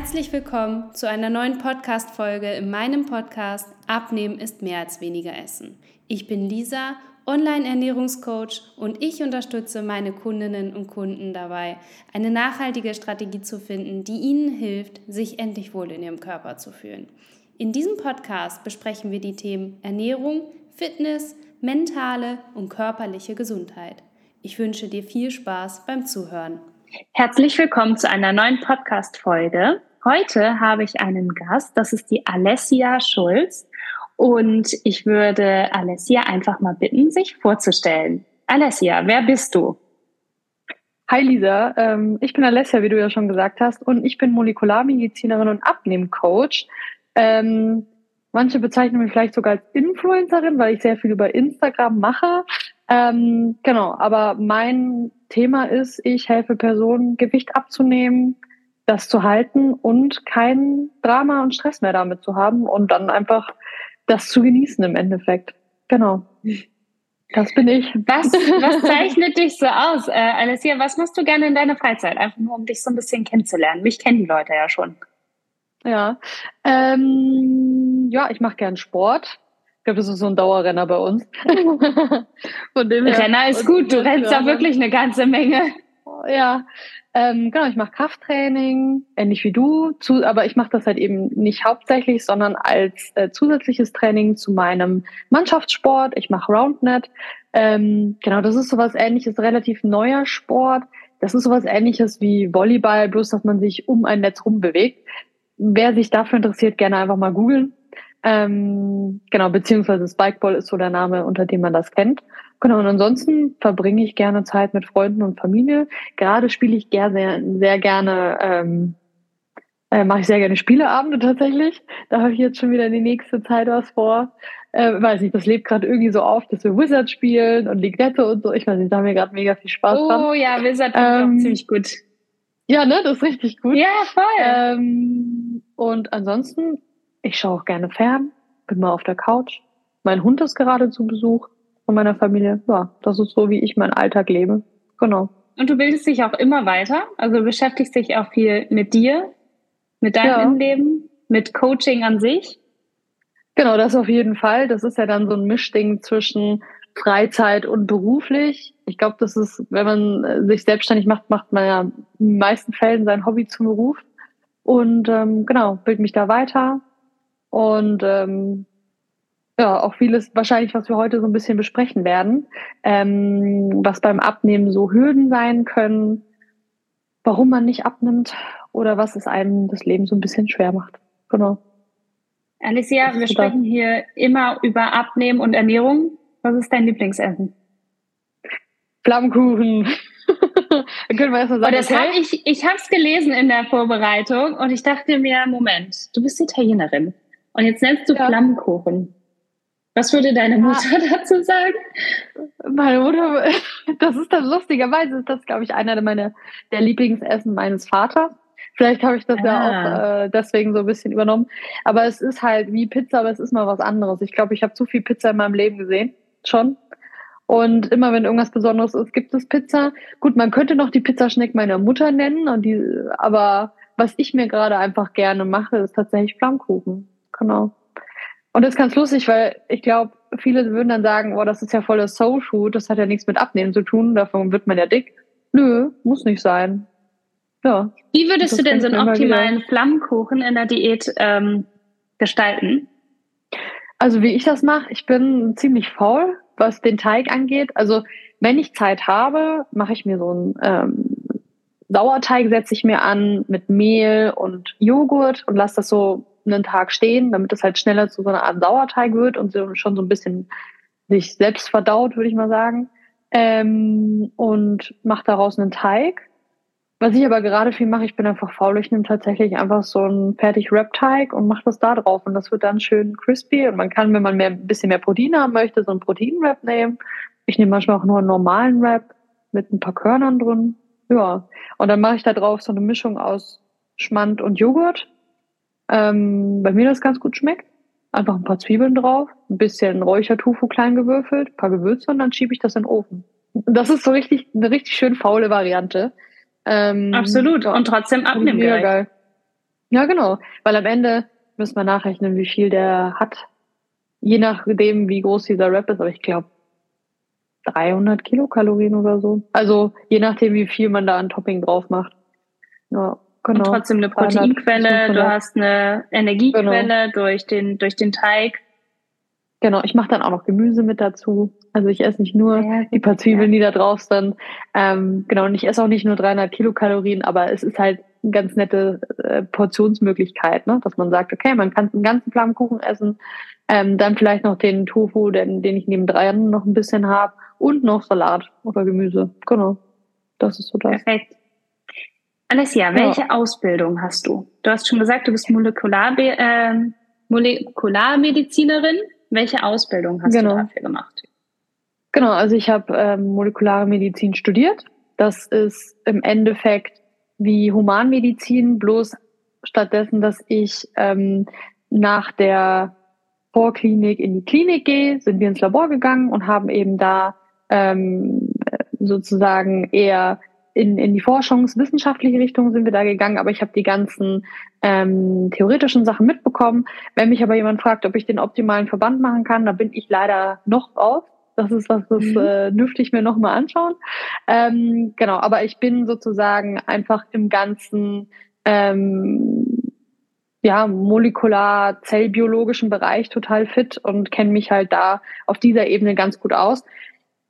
Herzlich willkommen zu einer neuen Podcast-Folge in meinem Podcast Abnehmen ist mehr als weniger Essen. Ich bin Lisa, Online-Ernährungscoach und ich unterstütze meine Kundinnen und Kunden dabei, eine nachhaltige Strategie zu finden, die ihnen hilft, sich endlich wohl in ihrem Körper zu fühlen. In diesem Podcast besprechen wir die Themen Ernährung, Fitness, mentale und körperliche Gesundheit. Ich wünsche dir viel Spaß beim Zuhören. Herzlich willkommen zu einer neuen Podcast-Folge. Heute habe ich einen Gast, das ist die Alessia Schulz. Und ich würde Alessia einfach mal bitten, sich vorzustellen. Alessia, wer bist du? Hi Lisa, ähm, ich bin Alessia, wie du ja schon gesagt hast, und ich bin Molekularmedizinerin und Abnehmcoach. Ähm, manche bezeichnen mich vielleicht sogar als Influencerin, weil ich sehr viel über Instagram mache. Ähm, genau, aber mein Thema ist, ich helfe Personen, Gewicht abzunehmen, das zu halten und kein Drama und Stress mehr damit zu haben und dann einfach das zu genießen im Endeffekt. Genau. Das bin ich. Was, was zeichnet dich so aus? Äh, Alessia, was machst du gerne in deiner Freizeit? Einfach nur, um dich so ein bisschen kennenzulernen. Mich kennen die Leute ja schon. Ja, ähm, ja, ich mache gern Sport glaube, das ist so ein Dauerrenner bei uns. Von dem her. Renner ist gut, du rennst ja wirklich eine ganze Menge. Ja, ähm, genau, ich mache Krafttraining, ähnlich wie du, zu, aber ich mache das halt eben nicht hauptsächlich, sondern als äh, zusätzliches Training zu meinem Mannschaftssport. Ich mache Roundnet. Ähm, genau, das ist sowas ähnliches, relativ neuer Sport. Das ist sowas ähnliches wie Volleyball, bloß dass man sich um ein Netz rumbewegt. Wer sich dafür interessiert, gerne einfach mal googeln. Ähm, genau, beziehungsweise Spikeball ist so der Name, unter dem man das kennt. Genau, und ansonsten verbringe ich gerne Zeit mit Freunden und Familie. Gerade spiele ich sehr, sehr, sehr gerne, ähm, äh, mache ich sehr gerne Spieleabende tatsächlich. Da habe ich jetzt schon wieder die nächste Zeit was vor. Äh, weiß nicht, das lebt gerade irgendwie so auf, dass wir Wizard spielen und Ligrette und so. Ich weiß nicht, da haben wir gerade mega viel Spaß oh, dran. Oh ja, Wizard ähm, auch ziemlich gut. Ja, ne, das ist richtig gut. Ja, voll. Ähm, und ansonsten ich schaue auch gerne fern, bin mal auf der Couch. Mein Hund ist gerade zu Besuch von meiner Familie. Ja, das ist so, wie ich meinen Alltag lebe. Genau. Und du bildest dich auch immer weiter? Also beschäftigst dich auch viel mit dir, mit deinem ja. Innenleben, mit Coaching an sich? Genau, das auf jeden Fall. Das ist ja dann so ein Mischding zwischen Freizeit und beruflich. Ich glaube, das ist, wenn man äh, sich selbstständig macht, macht man ja in den meisten Fällen sein Hobby zum Beruf. Und ähm, genau, bild mich da weiter, und ähm, ja, auch vieles wahrscheinlich, was wir heute so ein bisschen besprechen werden, ähm, was beim Abnehmen so Hürden sein können, warum man nicht abnimmt oder was es einem das Leben so ein bisschen schwer macht. Genau. Alicia, wir sprechen hier immer über Abnehmen und Ernährung. Was ist dein Lieblingsessen? Flammkuchen. können wir erstmal sagen. das okay. hab ich ich habe es gelesen in der Vorbereitung und ich dachte mir, Moment, du bist Italienerin. Und jetzt nennst du ja. Flammkuchen. Was würde deine Mutter ja. dazu sagen? Meine Mutter, das ist dann lustigerweise, ist das, glaube ich, einer meiner der Lieblingsessen meines Vaters. Vielleicht habe ich das ah. ja auch ah. äh, deswegen so ein bisschen übernommen. Aber es ist halt wie Pizza, aber es ist mal was anderes. Ich glaube, ich habe zu viel Pizza in meinem Leben gesehen. Schon. Und immer wenn irgendwas Besonderes ist, gibt es Pizza. Gut, man könnte noch die Pizzaschneck meiner Mutter nennen, und die, aber was ich mir gerade einfach gerne mache, ist tatsächlich Flammkuchen genau. Und das ist ganz lustig, weil ich glaube, viele würden dann sagen, oh, das ist ja voll das Soul Food, das hat ja nichts mit Abnehmen zu tun, davon wird man ja dick. Nö, muss nicht sein. Ja. Wie würdest du denn so einen optimalen Flammkuchen in der Diät ähm, gestalten? Also wie ich das mache, ich bin ziemlich faul, was den Teig angeht. Also wenn ich Zeit habe, mache ich mir so einen ähm, Sauerteig, setze ich mir an mit Mehl und Joghurt und lasse das so einen Tag stehen, damit es halt schneller zu so einer Art Sauerteig wird und so, schon so ein bisschen sich selbst verdaut, würde ich mal sagen. Ähm, und mache daraus einen Teig. Was ich aber gerade viel mache, ich bin einfach faul, ich nehme tatsächlich einfach so einen fertig Wrap-Teig und mache das da drauf und das wird dann schön crispy und man kann, wenn man mehr, ein bisschen mehr Protein haben möchte, so einen Protein-Wrap nehmen. Ich nehme manchmal auch nur einen normalen Wrap mit ein paar Körnern drin. Ja, und dann mache ich da drauf so eine Mischung aus Schmand und Joghurt ähm, bei mir das ganz gut schmeckt. Einfach ein paar Zwiebeln drauf, ein bisschen Räuchertofu klein gewürfelt, ein paar Gewürze und dann schiebe ich das in den Ofen. Das ist so richtig, eine richtig schön faule Variante. Ähm, Absolut. Und trotzdem abnehmen. Mega geil. Ja, genau. Weil am Ende müssen wir nachrechnen, wie viel der hat. Je nachdem, wie groß dieser Rap ist. Aber ich glaube, 300 Kilokalorien oder so. Also je nachdem, wie viel man da an Topping drauf macht. Ja, genau. Und trotzdem eine Proteinquelle, du hast eine Energiequelle genau. durch, den, durch den Teig. Genau, ich mache dann auch noch Gemüse mit dazu. Also ich esse nicht nur ja, die paar Zwiebeln, ja. die da drauf sind. Ähm, genau, und ich esse auch nicht nur 300 Kilokalorien, aber es ist halt eine ganz nette äh, Portionsmöglichkeit, ne? dass man sagt, okay, man kann einen ganzen Flammkuchen essen, ähm, dann vielleicht noch den Tofu, den, den ich neben dreien noch ein bisschen habe und noch Salat oder Gemüse. Genau, das ist so das. Perfekt. Alessia, welche ja. Ausbildung hast du? Du hast schon gesagt, du bist Molekular, äh, Molekularmedizinerin. Welche Ausbildung hast genau. du dafür gemacht? Genau, also ich habe ähm, molekulare Medizin studiert. Das ist im Endeffekt wie Humanmedizin, bloß stattdessen, dass ich ähm, nach der Vorklinik in die Klinik gehe, sind wir ins Labor gegangen und haben eben da ähm, sozusagen eher in, in die forschungswissenschaftliche Richtung sind wir da gegangen, aber ich habe die ganzen ähm, theoretischen Sachen mitbekommen. Wenn mich aber jemand fragt, ob ich den optimalen Verband machen kann, da bin ich leider noch drauf. Das ist was, das mhm. äh, dürfte ich mir nochmal anschauen. Ähm, genau, aber ich bin sozusagen einfach im ganzen ähm, ja, molekular zellbiologischen Bereich total fit und kenne mich halt da auf dieser Ebene ganz gut aus.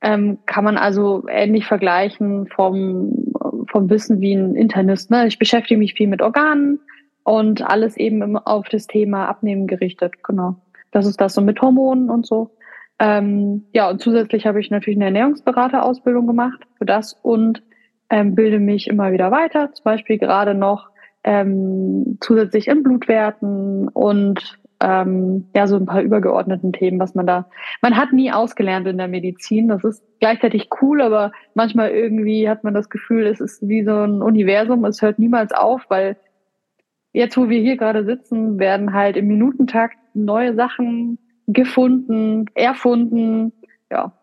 Ähm, kann man also ähnlich vergleichen vom, vom Wissen wie ein Internist. Ne? Ich beschäftige mich viel mit Organen und alles eben auf das Thema Abnehmen gerichtet. Genau. Das ist das so mit Hormonen und so. Ähm, ja, und zusätzlich habe ich natürlich eine Ernährungsberaterausbildung gemacht für das und ähm, bilde mich immer wieder weiter. Zum Beispiel gerade noch ähm, zusätzlich in Blutwerten und ähm, ja, so ein paar übergeordneten Themen, was man da, man hat nie ausgelernt in der Medizin. Das ist gleichzeitig cool, aber manchmal irgendwie hat man das Gefühl, es ist wie so ein Universum, es hört niemals auf, weil jetzt, wo wir hier gerade sitzen, werden halt im Minutentakt neue Sachen gefunden, erfunden, ja,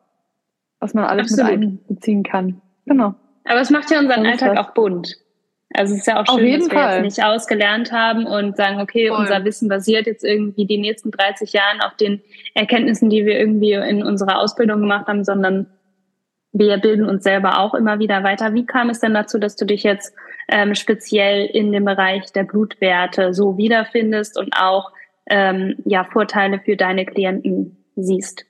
was man alles Absolut. mit einbeziehen kann. Genau. Aber es macht ja unseren Alltag auch bunt. Also es ist ja auch schön, dass wir Fall. jetzt nicht ausgelernt haben und sagen, okay, Voll. unser Wissen basiert jetzt irgendwie die nächsten 30 Jahren auf den Erkenntnissen, die wir irgendwie in unserer Ausbildung gemacht haben, sondern wir bilden uns selber auch immer wieder weiter. Wie kam es denn dazu, dass du dich jetzt ähm, speziell in dem Bereich der Blutwerte so wiederfindest und auch ähm, ja, Vorteile für deine Klienten siehst?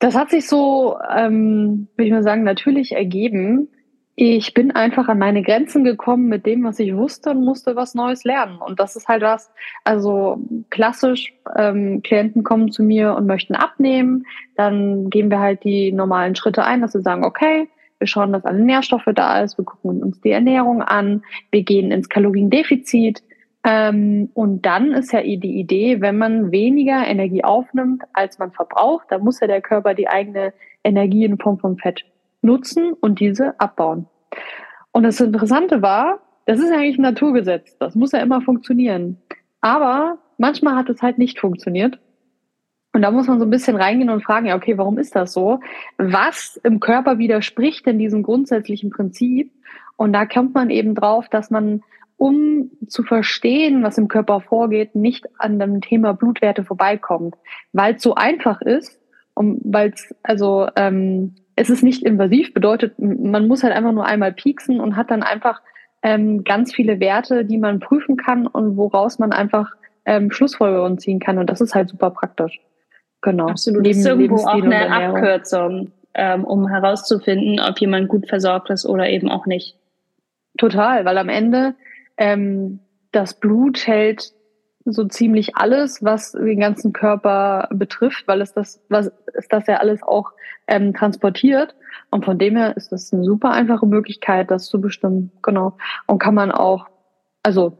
Das hat sich so, ähm, würde ich mal sagen, natürlich ergeben. Ich bin einfach an meine Grenzen gekommen mit dem, was ich wusste und musste was Neues lernen. Und das ist halt was, also klassisch, ähm, Klienten kommen zu mir und möchten abnehmen. Dann gehen wir halt die normalen Schritte ein, dass wir sagen, okay, wir schauen, dass alle Nährstoffe da ist, wir gucken uns die Ernährung an, wir gehen ins Kaloriendefizit, ähm, und dann ist ja die Idee, wenn man weniger Energie aufnimmt, als man verbraucht, dann muss ja der Körper die eigene Energie in Form von Fett nutzen und diese abbauen. Und das Interessante war, das ist eigentlich ein Naturgesetz. Das muss ja immer funktionieren. Aber manchmal hat es halt nicht funktioniert. Und da muss man so ein bisschen reingehen und fragen, ja, okay, warum ist das so? Was im Körper widerspricht denn diesem grundsätzlichen Prinzip? Und da kommt man eben drauf, dass man um zu verstehen, was im Körper vorgeht, nicht an dem Thema Blutwerte vorbeikommt, weil es so einfach ist und weil es also ähm, es ist nicht invasiv, bedeutet man muss halt einfach nur einmal pieksen und hat dann einfach ähm, ganz viele Werte, die man prüfen kann und woraus man einfach ähm, Schlussfolgerungen ziehen kann und das ist halt super praktisch. Genau. Absolut. Neben ist irgendwo auch eine Abkürzung, ähm, um herauszufinden, ob jemand gut versorgt ist oder eben auch nicht. Total, weil am Ende ähm, das Blut hält so ziemlich alles, was den ganzen Körper betrifft, weil es das, was ist das ja alles auch ähm, transportiert. Und von dem her ist das eine super einfache Möglichkeit, das zu bestimmen. Genau. Und kann man auch, also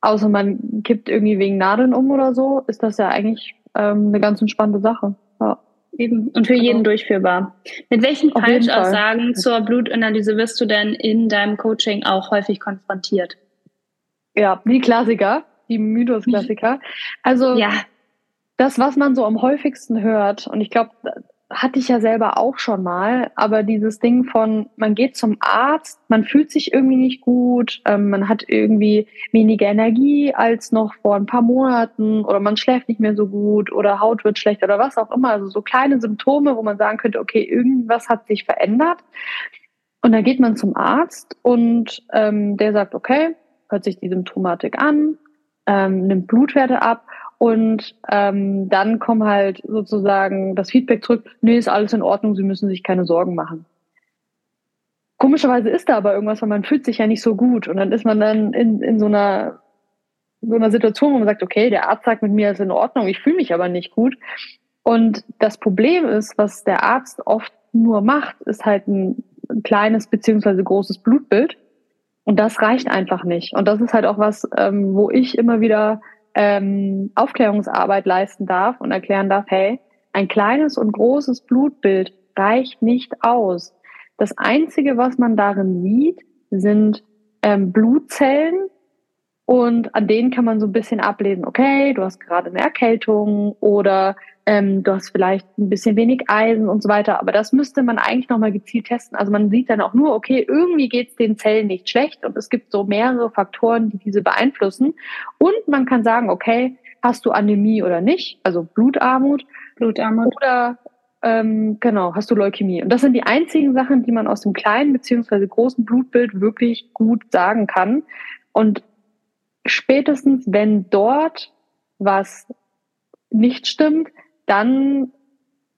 außer man kippt irgendwie wegen Nadeln um oder so, ist das ja eigentlich ähm, eine ganz entspannte Sache. Ja. Eben. Und für jeden genau. durchführbar. Mit welchen Falschaussagen zur Blutanalyse wirst du denn in deinem Coaching auch häufig konfrontiert? Ja, die Klassiker, die Mythos-Klassiker. Also ja. das, was man so am häufigsten hört, und ich glaube, hatte ich ja selber auch schon mal, aber dieses Ding von, man geht zum Arzt, man fühlt sich irgendwie nicht gut, ähm, man hat irgendwie weniger Energie als noch vor ein paar Monaten oder man schläft nicht mehr so gut oder Haut wird schlecht oder was auch immer. Also so kleine Symptome, wo man sagen könnte, okay, irgendwas hat sich verändert. Und dann geht man zum Arzt und ähm, der sagt, okay, hört sich die Symptomatik an, ähm, nimmt Blutwerte ab und ähm, dann kommt halt sozusagen das Feedback zurück, nee, ist alles in Ordnung, Sie müssen sich keine Sorgen machen. Komischerweise ist da aber irgendwas, weil man fühlt sich ja nicht so gut. Und dann ist man dann in, in so einer so einer Situation, wo man sagt, okay, der Arzt sagt mit mir, ist in Ordnung, ich fühle mich aber nicht gut. Und das Problem ist, was der Arzt oft nur macht, ist halt ein, ein kleines beziehungsweise großes Blutbild. Und das reicht einfach nicht. Und das ist halt auch was, ähm, wo ich immer wieder ähm, Aufklärungsarbeit leisten darf und erklären darf, hey, ein kleines und großes Blutbild reicht nicht aus. Das Einzige, was man darin sieht, sind ähm, Blutzellen, und an denen kann man so ein bisschen ablesen, okay, du hast gerade eine Erkältung oder ähm, du hast vielleicht ein bisschen wenig Eisen und so weiter. Aber das müsste man eigentlich nochmal gezielt testen. Also man sieht dann auch nur, okay, irgendwie geht es den Zellen nicht schlecht und es gibt so mehrere Faktoren, die diese beeinflussen. Und man kann sagen, okay, hast du Anämie oder nicht, also Blutarmut. Blutarmut. Oder ähm, genau, hast du Leukämie. Und das sind die einzigen Sachen, die man aus dem kleinen beziehungsweise großen Blutbild wirklich gut sagen kann. Und spätestens, wenn dort was nicht stimmt, dann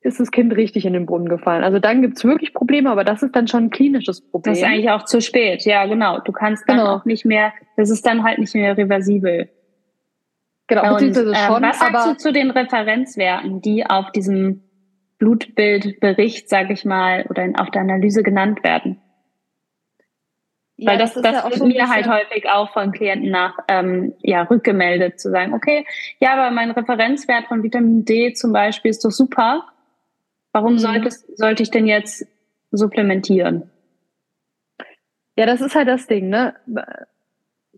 ist das Kind richtig in den Brunnen gefallen. Also dann gibt's wirklich Probleme, aber das ist dann schon ein klinisches Problem. Das ist eigentlich auch zu spät, ja genau. Du kannst dann genau. auch nicht mehr, das ist dann halt nicht mehr reversibel. Genau, Und, beziehungsweise äh, schon. Was sagst du zu den Referenzwerten, die auf diesem Blutbildbericht, sage ich mal, oder auf der Analyse genannt werden? Ja, Weil das, das, das ja wird so mir halt häufig auch von Klienten nach ähm, ja, rückgemeldet, zu sagen, okay, ja, aber mein Referenzwert von Vitamin D zum Beispiel ist doch super. Warum mhm. sollte, sollte ich denn jetzt supplementieren? Ja, das ist halt das Ding, ne?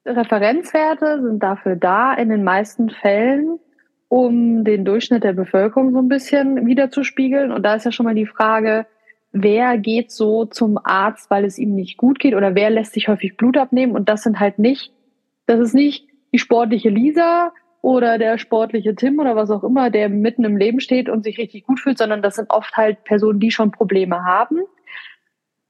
Referenzwerte sind dafür da, in den meisten Fällen, um den Durchschnitt der Bevölkerung so ein bisschen wiederzuspiegeln. Und da ist ja schon mal die Frage, wer geht so zum Arzt, weil es ihm nicht gut geht oder wer lässt sich häufig Blut abnehmen und das sind halt nicht, das ist nicht die sportliche Lisa oder der sportliche Tim oder was auch immer, der mitten im Leben steht und sich richtig gut fühlt, sondern das sind oft halt Personen, die schon Probleme haben.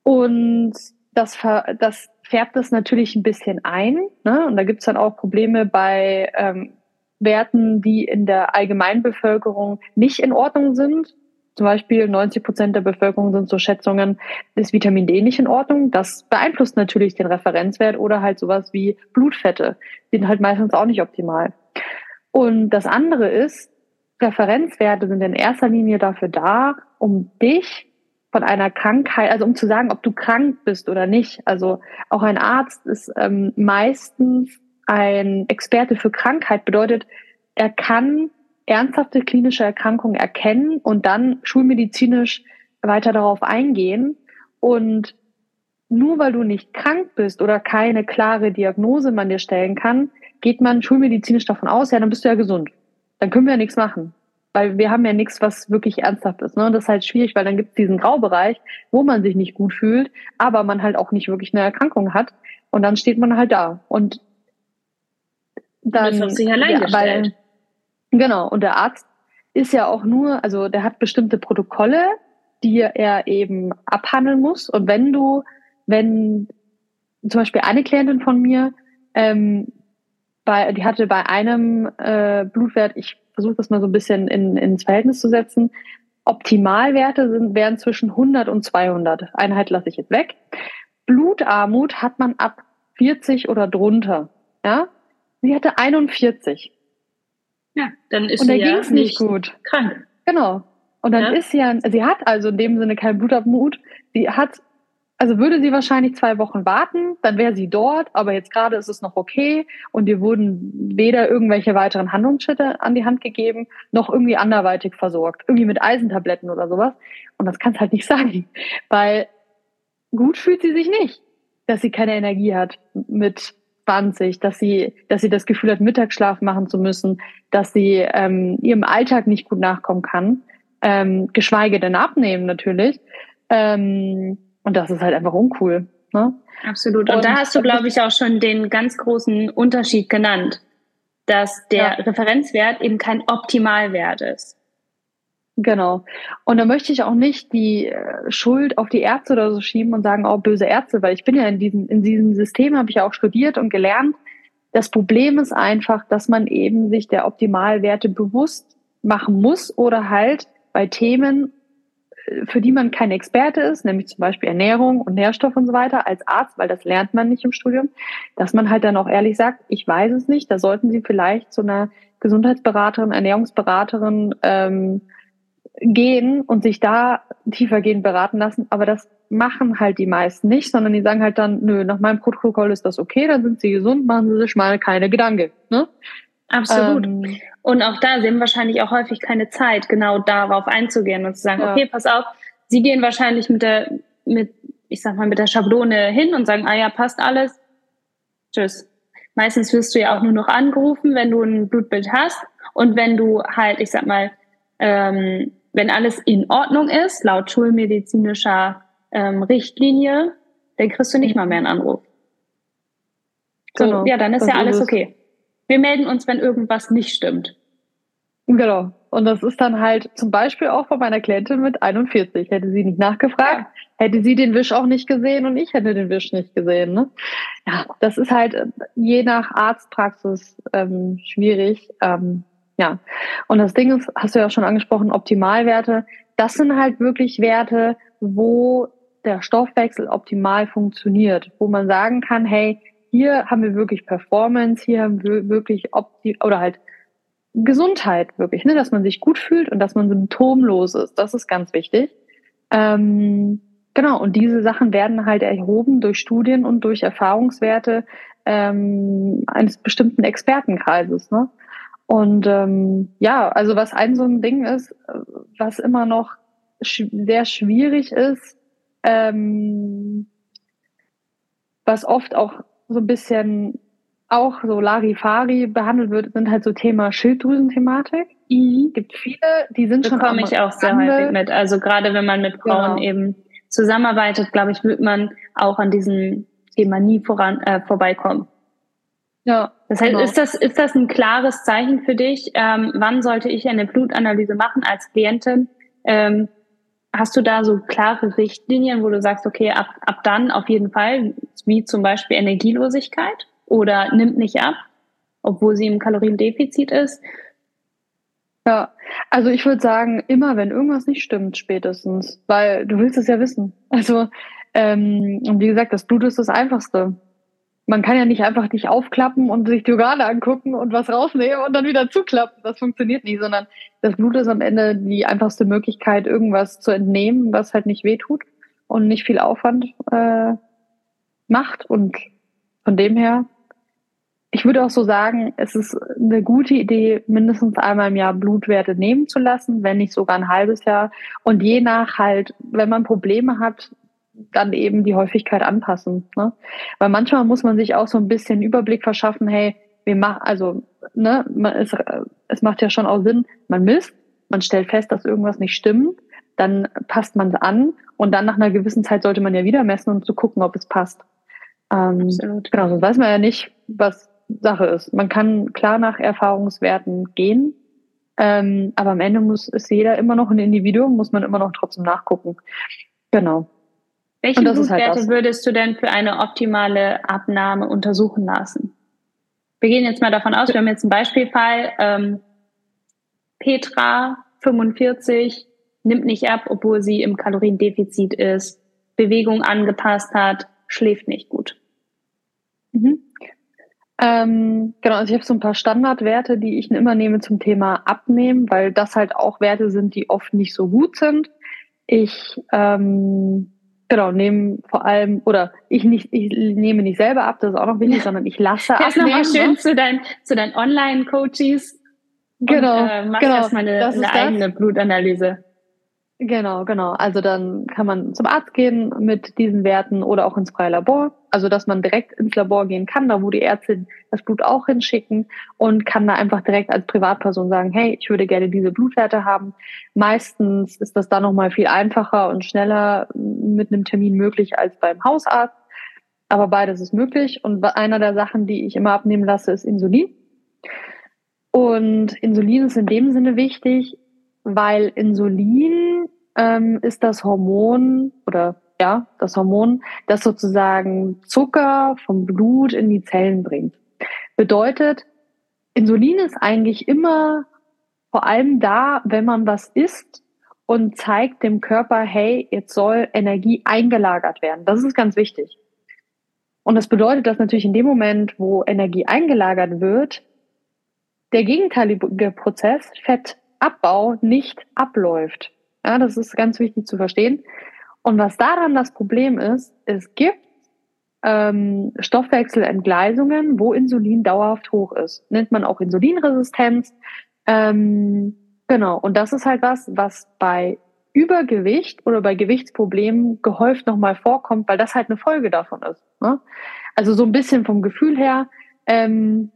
Und das, das färbt das natürlich ein bisschen ein. Ne? Und da gibt's dann auch Probleme bei ähm, Werten, die in der Allgemeinbevölkerung nicht in Ordnung sind. Zum Beispiel 90 Prozent der Bevölkerung sind so Schätzungen, ist Vitamin D nicht in Ordnung. Das beeinflusst natürlich den Referenzwert oder halt sowas wie Blutfette. Die sind halt meistens auch nicht optimal. Und das andere ist, Referenzwerte sind in erster Linie dafür da, um dich von einer Krankheit, also um zu sagen, ob du krank bist oder nicht. Also auch ein Arzt ist ähm, meistens ein Experte für Krankheit, bedeutet, er kann ernsthafte klinische Erkrankungen erkennen und dann schulmedizinisch weiter darauf eingehen. Und nur weil du nicht krank bist oder keine klare Diagnose man dir stellen kann, geht man schulmedizinisch davon aus, ja, dann bist du ja gesund. Dann können wir ja nichts machen. Weil wir haben ja nichts, was wirklich ernsthaft ist. Ne? Und das ist halt schwierig, weil dann gibt es diesen Graubereich, wo man sich nicht gut fühlt, aber man halt auch nicht wirklich eine Erkrankung hat. Und dann steht man halt da. Und dann. Das sich allein ja, weil, Genau, und der Arzt ist ja auch nur, also der hat bestimmte Protokolle, die er eben abhandeln muss. Und wenn du, wenn zum Beispiel eine Klientin von mir, ähm, bei, die hatte bei einem äh, Blutwert, ich versuche das mal so ein bisschen in, ins Verhältnis zu setzen, Optimalwerte sind, wären zwischen 100 und 200. Einheit lasse ich jetzt weg. Blutarmut hat man ab 40 oder drunter. Ja, sie hatte 41. Ja, dann ist und sie ja nicht gut. krank. Genau. Und dann ja. ist sie ja, sie hat also in dem Sinne keinen Blutabmut. Sie hat, also würde sie wahrscheinlich zwei Wochen warten, dann wäre sie dort, aber jetzt gerade ist es noch okay und ihr wurden weder irgendwelche weiteren Handlungsschritte an die Hand gegeben, noch irgendwie anderweitig versorgt. Irgendwie mit Eisentabletten oder sowas. Und das kann es halt nicht sein, weil gut fühlt sie sich nicht, dass sie keine Energie hat mit 20, dass sie, dass sie das Gefühl hat, Mittagsschlaf machen zu müssen, dass sie ähm, ihrem Alltag nicht gut nachkommen kann. ähm, geschweige denn abnehmen natürlich. Ähm, und das ist halt einfach uncool. Ne? Absolut. Und, und da hast du, glaube ich, auch schon den ganz großen Unterschied genannt, dass der ja. Referenzwert eben kein Optimalwert ist. Genau. Und da möchte ich auch nicht die äh, Schuld auf die Ärzte oder so schieben und sagen, oh, böse Ärzte, weil ich bin ja in diesem, in diesem System, habe ich ja auch studiert und gelernt. Das Problem ist einfach, dass man eben sich der Optimalwerte bewusst machen muss oder halt bei Themen, äh, für die man kein Experte ist, nämlich zum Beispiel Ernährung und Nährstoff und so weiter, als Arzt, weil das lernt man nicht im Studium, dass man halt dann auch ehrlich sagt, ich weiß es nicht, da sollten Sie vielleicht zu einer Gesundheitsberaterin, Ernährungsberaterin ähm, gehen und sich da tiefergehend beraten lassen. Aber das machen halt die meisten nicht, sondern die sagen halt dann, nö, nach meinem Protokoll ist das okay, dann sind sie gesund, machen sie sich mal keine Gedanken. Ne? Absolut. Ähm, und auch da sehen wahrscheinlich auch häufig keine Zeit, genau darauf einzugehen und zu sagen, ja. okay, pass auf, sie gehen wahrscheinlich mit der, mit, ich sag mal, mit der Schablone hin und sagen, ah ja, passt alles. Tschüss. Meistens wirst du ja auch nur noch angerufen, wenn du ein Blutbild hast. Und wenn du halt, ich sag mal, ähm, wenn alles in Ordnung ist, laut schulmedizinischer ähm, Richtlinie, dann kriegst du nicht mal mehr einen Anruf. So, genau, ja, dann ist ja alles ist okay. Wir melden uns, wenn irgendwas nicht stimmt. Genau. Und das ist dann halt zum Beispiel auch bei meiner Klientin mit 41. Hätte sie nicht nachgefragt, ja. hätte sie den Wisch auch nicht gesehen und ich hätte den Wisch nicht gesehen. Ne? Ja, das ist halt je nach Arztpraxis ähm, schwierig. Ähm, ja, und das Ding ist, hast du ja schon angesprochen, Optimalwerte. Das sind halt wirklich Werte, wo der Stoffwechsel optimal funktioniert, wo man sagen kann, hey, hier haben wir wirklich Performance, hier haben wir wirklich opti oder halt Gesundheit wirklich, ne, dass man sich gut fühlt und dass man symptomlos ist. Das ist ganz wichtig. Ähm, genau, und diese Sachen werden halt erhoben durch Studien und durch Erfahrungswerte ähm, eines bestimmten Expertenkreises. Ne? Und ähm, ja, also was ein so ein Ding ist, was immer noch sch sehr schwierig ist, ähm, was oft auch so ein bisschen auch so Larifari behandelt wird, sind halt so Thema Schilddrüsenthematik. Mhm. Gibt viele, die sind schon. Bekomme ich auch sehr häufig mit. Also gerade wenn man mit Frauen genau. eben zusammenarbeitet, glaube ich, wird man auch an diesem Thema nie voran äh, vorbeikommen. Ja. Das heißt, genau. ist das, ist das ein klares Zeichen für dich? Ähm, wann sollte ich eine Blutanalyse machen als Klientin? Ähm, hast du da so klare Richtlinien, wo du sagst, okay, ab, ab dann auf jeden Fall, wie zum Beispiel Energielosigkeit oder nimmt nicht ab, obwohl sie im Kaloriendefizit ist? Ja, also ich würde sagen, immer wenn irgendwas nicht stimmt, spätestens, weil du willst es ja wissen. Also, ähm, und wie gesagt, das Blut ist das Einfachste man kann ja nicht einfach dich aufklappen und sich die Organe angucken und was rausnehmen und dann wieder zuklappen. Das funktioniert nicht, sondern das Blut ist am Ende die einfachste Möglichkeit, irgendwas zu entnehmen, was halt nicht wehtut und nicht viel Aufwand äh, macht. Und von dem her, ich würde auch so sagen, es ist eine gute Idee, mindestens einmal im Jahr Blutwerte nehmen zu lassen, wenn nicht sogar ein halbes Jahr. Und je nach halt, wenn man Probleme hat, dann eben die Häufigkeit anpassen. Ne? Weil manchmal muss man sich auch so ein bisschen Überblick verschaffen, hey, wir machen, also, ne, man ist, es macht ja schon auch Sinn, man misst, man stellt fest, dass irgendwas nicht stimmt, dann passt man es an und dann nach einer gewissen Zeit sollte man ja wieder messen und zu gucken, ob es passt. Ähm, Absolut. Genau, sonst weiß man ja nicht, was Sache ist. Man kann klar nach Erfahrungswerten gehen, ähm, aber am Ende muss ist jeder immer noch ein Individuum, muss man immer noch trotzdem nachgucken. Genau. Welche halt Blutwerte halt würdest du denn für eine optimale Abnahme untersuchen lassen? Wir gehen jetzt mal davon aus, wir haben jetzt einen Beispielfall. Ähm, Petra, 45, nimmt nicht ab, obwohl sie im Kaloriendefizit ist, Bewegung angepasst hat, schläft nicht gut. Mhm. Ähm, genau, also ich habe so ein paar Standardwerte, die ich immer nehme zum Thema Abnehmen, weil das halt auch Werte sind, die oft nicht so gut sind. Ich ähm, Genau, nehmen vor allem, oder ich nicht, ich nehme nicht selber ab, das ist auch noch wichtig, sondern ich lasse ab. nochmal schön ne? zu deinen, zu deinen Online-Coaches. Genau. Und, äh, mach genau, erstmal eine, eine eigene Blutanalyse. Genau, genau. Also dann kann man zum Arzt gehen mit diesen Werten oder auch ins freie Labor. Also, dass man direkt ins Labor gehen kann, da wo die Ärzte das Blut auch hinschicken und kann da einfach direkt als Privatperson sagen, hey, ich würde gerne diese Blutwerte haben. Meistens ist das dann nochmal viel einfacher und schneller mit einem Termin möglich als beim Hausarzt. Aber beides ist möglich. Und einer der Sachen, die ich immer abnehmen lasse, ist Insulin. Und Insulin ist in dem Sinne wichtig, weil Insulin ähm, ist das Hormon oder ja, das Hormon, das sozusagen Zucker vom Blut in die Zellen bringt. Bedeutet, Insulin ist eigentlich immer vor allem da, wenn man was isst und zeigt dem Körper, hey, jetzt soll Energie eingelagert werden. Das ist ganz wichtig. Und das bedeutet, dass natürlich in dem Moment, wo Energie eingelagert wird, der gegenteilige Prozess, Fettabbau, nicht abläuft. Ja, das ist ganz wichtig zu verstehen. Und was daran das Problem ist, es gibt ähm, Stoffwechselentgleisungen, wo Insulin dauerhaft hoch ist. Nennt man auch Insulinresistenz. Ähm, genau. Und das ist halt was, was bei Übergewicht oder bei Gewichtsproblemen gehäuft nochmal vorkommt, weil das halt eine Folge davon ist. Ne? Also so ein bisschen vom Gefühl her, ähm,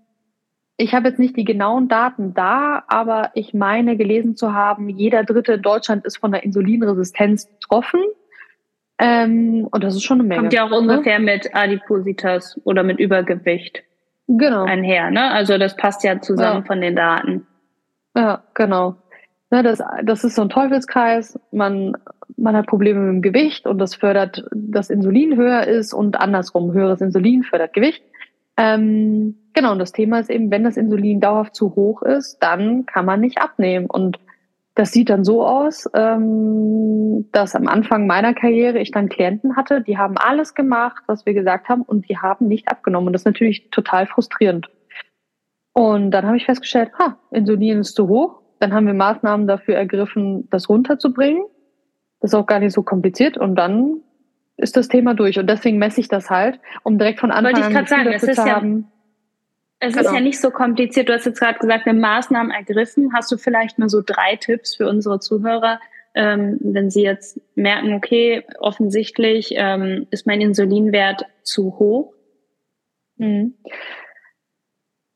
ich habe jetzt nicht die genauen Daten da, aber ich meine gelesen zu haben, jeder Dritte in Deutschland ist von der Insulinresistenz betroffen. Ähm, und das ist schon eine Menge. Kommt ja auch ne? ungefähr mit Adipositas oder mit Übergewicht genau. einher. Ne? Also das passt ja zusammen Ja. von den Daten. Ja, genau. Ne, das, das ist so ein Teufelskreis. Man, man hat Probleme mit dem Gewicht und das fördert, dass Insulin höher ist und andersrum, höheres Insulin fördert Gewicht. Ähm, genau, und das Thema ist eben, wenn das Insulin dauerhaft zu hoch ist, dann kann man nicht abnehmen. Und das sieht dann so aus, ähm, dass am Anfang meiner Karriere ich dann Klienten hatte, die haben alles gemacht, was wir gesagt haben, und die haben nicht abgenommen. Und das ist natürlich total frustrierend. Und dann habe ich festgestellt, ha, Insulin ist zu hoch. Dann haben wir Maßnahmen dafür ergriffen, das runterzubringen. Das ist auch gar nicht so kompliziert. Und dann ist das Thema durch. Und deswegen messe ich das halt, um direkt von Anfang Wollte ich an sagen, dafür ist zu ja- haben. Es Genau. ist ja nicht so kompliziert. Du hast jetzt gerade gesagt, eine Maßnahmen ergriffen. Hast du vielleicht mal so drei Tipps für unsere Zuhörer, ähm, wenn sie jetzt merken, okay, offensichtlich ähm, ist mein Insulinwert zu hoch? Mhm.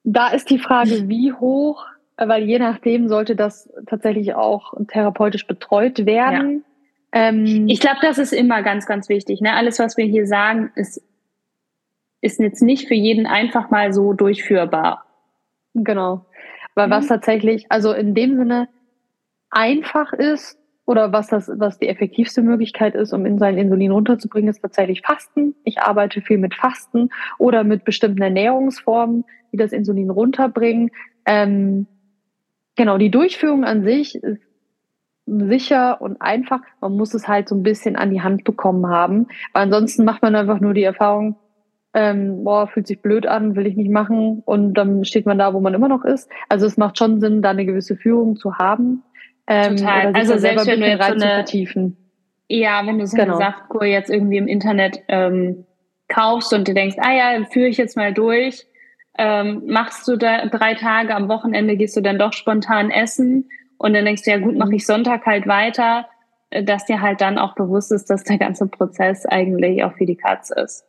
Da ist die Frage, wie hoch, weil je nachdem sollte das tatsächlich auch therapeutisch betreut werden. Ähm, Ich glaube, das ist immer ganz, ganz wichtig. Ne? Alles, was wir hier sagen, ist, ist jetzt nicht für jeden einfach mal so durchführbar. Genau. Weil was Mhm. tatsächlich, also in dem Sinne einfach ist oder was das, was die effektivste Möglichkeit ist, um in sein Insulin runterzubringen, ist tatsächlich Fasten. Ich arbeite viel mit Fasten oder mit bestimmten Ernährungsformen, die das Insulin runterbringen. Ähm, genau, die Durchführung an sich ist sicher und einfach. Man muss es halt so ein bisschen an die Hand bekommen haben, weil ansonsten macht man einfach nur die Erfahrung, ähm, boah, fühlt sich blöd an, will ich nicht machen und dann steht man da, wo man immer noch ist. Also es macht schon Sinn, da eine gewisse Führung zu haben. Ähm, Total. Also selbst wenn du jetzt so eine- vertiefen. Ja, wenn du so Genau. eine Saftkur jetzt irgendwie im Internet ähm, kaufst und du denkst, ah ja, führe ich jetzt mal durch, ähm, machst du da drei Tage, am Wochenende gehst du dann doch spontan essen und dann denkst du, ja gut, Mhm. mache ich Sonntag halt weiter, äh, dass dir halt dann auch bewusst ist, dass der ganze Prozess eigentlich auch für die Katz ist.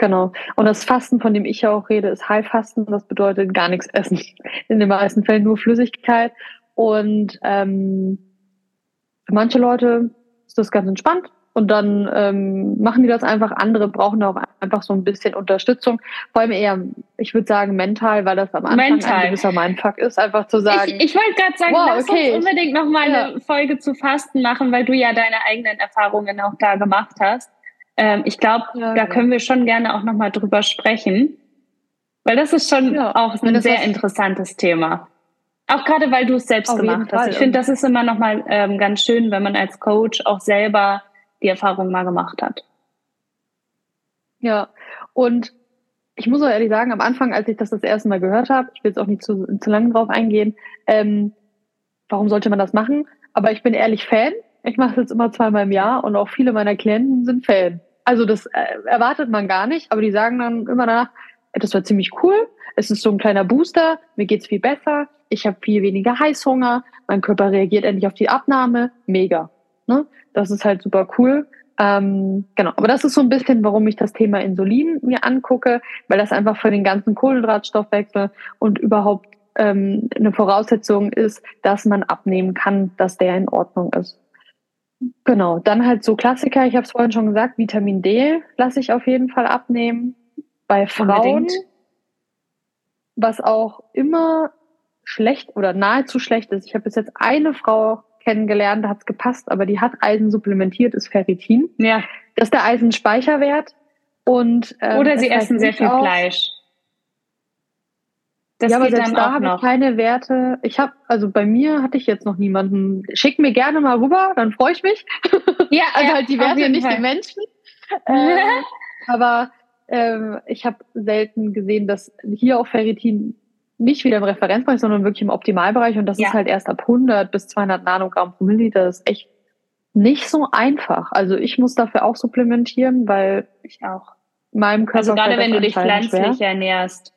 Genau. Und das Fasten, von dem ich ja auch rede, ist Heilfasten. Das bedeutet gar nichts essen. In den meisten Fällen nur Flüssigkeit. Und ähm, für manche Leute ist das ganz entspannt. Und dann ähm, machen die das einfach. Andere brauchen auch einfach so ein bisschen Unterstützung. Vor allem eher, ich würde sagen, mental, weil das am Anfang Mental. ein gewisser Mindfuck ist, einfach zu sagen. Ich, ich wollte gerade sagen, Wow, lass okay. uns unbedingt noch mal eine Folge zu Fasten machen, weil du ja deine eigenen Erfahrungen auch da gemacht hast. Ähm, ich glaube, Ja, da genau. können wir schon gerne auch noch mal drüber sprechen, weil das ist schon Ja, auch ein sehr interessantes Thema. Auch gerade, weil du es selbst gemacht hast. Ich finde, das ist immer noch mal ähm, ganz schön, wenn man als Coach auch selber die Erfahrung mal gemacht hat. Ja, und ich muss auch ehrlich sagen, am Anfang, als ich das das erste Mal gehört habe, ich will jetzt auch nicht zu, zu lange drauf eingehen, ähm, warum sollte man das machen? Aber ich bin ehrlich Fan. Ich mache es jetzt immer zweimal im Jahr und auch viele meiner Klienten sind Fan. Also das äh, erwartet man gar nicht, aber die sagen dann immer danach, "Ey, das war ziemlich cool. Es ist so ein kleiner Booster, mir geht's viel besser, ich habe viel weniger Heißhunger, mein Körper reagiert endlich auf die Abnahme, mega. Ne? Das ist halt super cool. Ähm, genau, aber das ist so ein bisschen, warum ich das Thema Insulin mir angucke, weil das einfach für den ganzen Kohlenhydratstoffwechsel und überhaupt ähm, eine Voraussetzung ist, dass man abnehmen kann, dass der in Ordnung ist. Genau, dann halt so Klassiker, ich habe es vorhin schon gesagt, Vitamin D lasse ich auf jeden Fall abnehmen. Bei Frauen, Unbedingt. was auch immer schlecht oder nahezu schlecht ist. Ich habe bis jetzt eine Frau kennengelernt, da hat es gepasst, aber die hat Eisen supplementiert, ist Ferritin. Ja. Das ist der Eisenspeicherwert. Und, ähm, Oder sie essen sehr viel auch, Fleisch. Das ja, aber selbst da habe ich keine Werte. Ich habe, also bei mir hatte ich jetzt noch niemanden. Schick mir gerne mal rüber, dann freue ich mich. Ja, also ja, halt die Werte, nicht Fall. die Menschen. ähm, aber ähm, ich habe selten gesehen, dass hier auch Ferritin nicht wieder im Referenzbereich, sondern wirklich im Optimalbereich. Und das ja. ist halt erst ab 100 bis 200 Nanogramm pro Milliliter. Das ist echt nicht so einfach. Also ich muss dafür auch supplementieren, weil ich auch meinem Körper. Also gerade wenn du dich pflanzlich schwer. ernährst.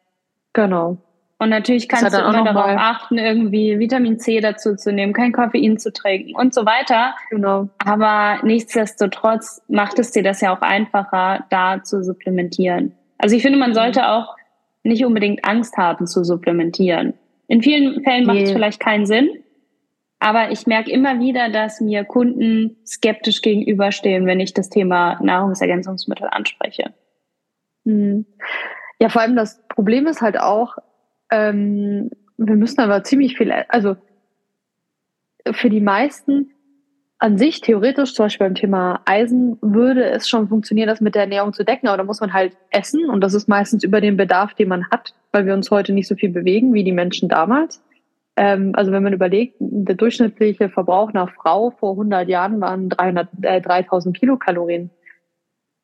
Genau. Und natürlich kannst du immer darauf achten, irgendwie Vitamin C dazu zu nehmen, kein Koffein zu trinken und so weiter. Genau. Aber nichtsdestotrotz macht es dir das ja auch einfacher, da zu supplementieren. Also ich finde, man sollte mhm. auch nicht unbedingt Angst haben zu supplementieren. In vielen Fällen macht es vielleicht keinen Sinn, aber ich merke immer wieder, dass mir Kunden skeptisch gegenüberstehen, wenn ich das Thema Nahrungsergänzungsmittel anspreche. Mhm. Ja, vor allem das Problem ist halt auch, ähm, wir müssen aber ziemlich viel, also für die meisten an sich theoretisch, zum Beispiel beim Thema Eisen, würde es schon funktionieren, das mit der Ernährung zu decken, aber da muss man halt essen und das ist meistens über den Bedarf, den man hat, weil wir uns heute nicht so viel bewegen wie die Menschen damals. Ähm, also wenn man überlegt, der durchschnittliche Verbrauch einer Frau vor 100 Jahren waren 300, äh, 3000 Kilokalorien.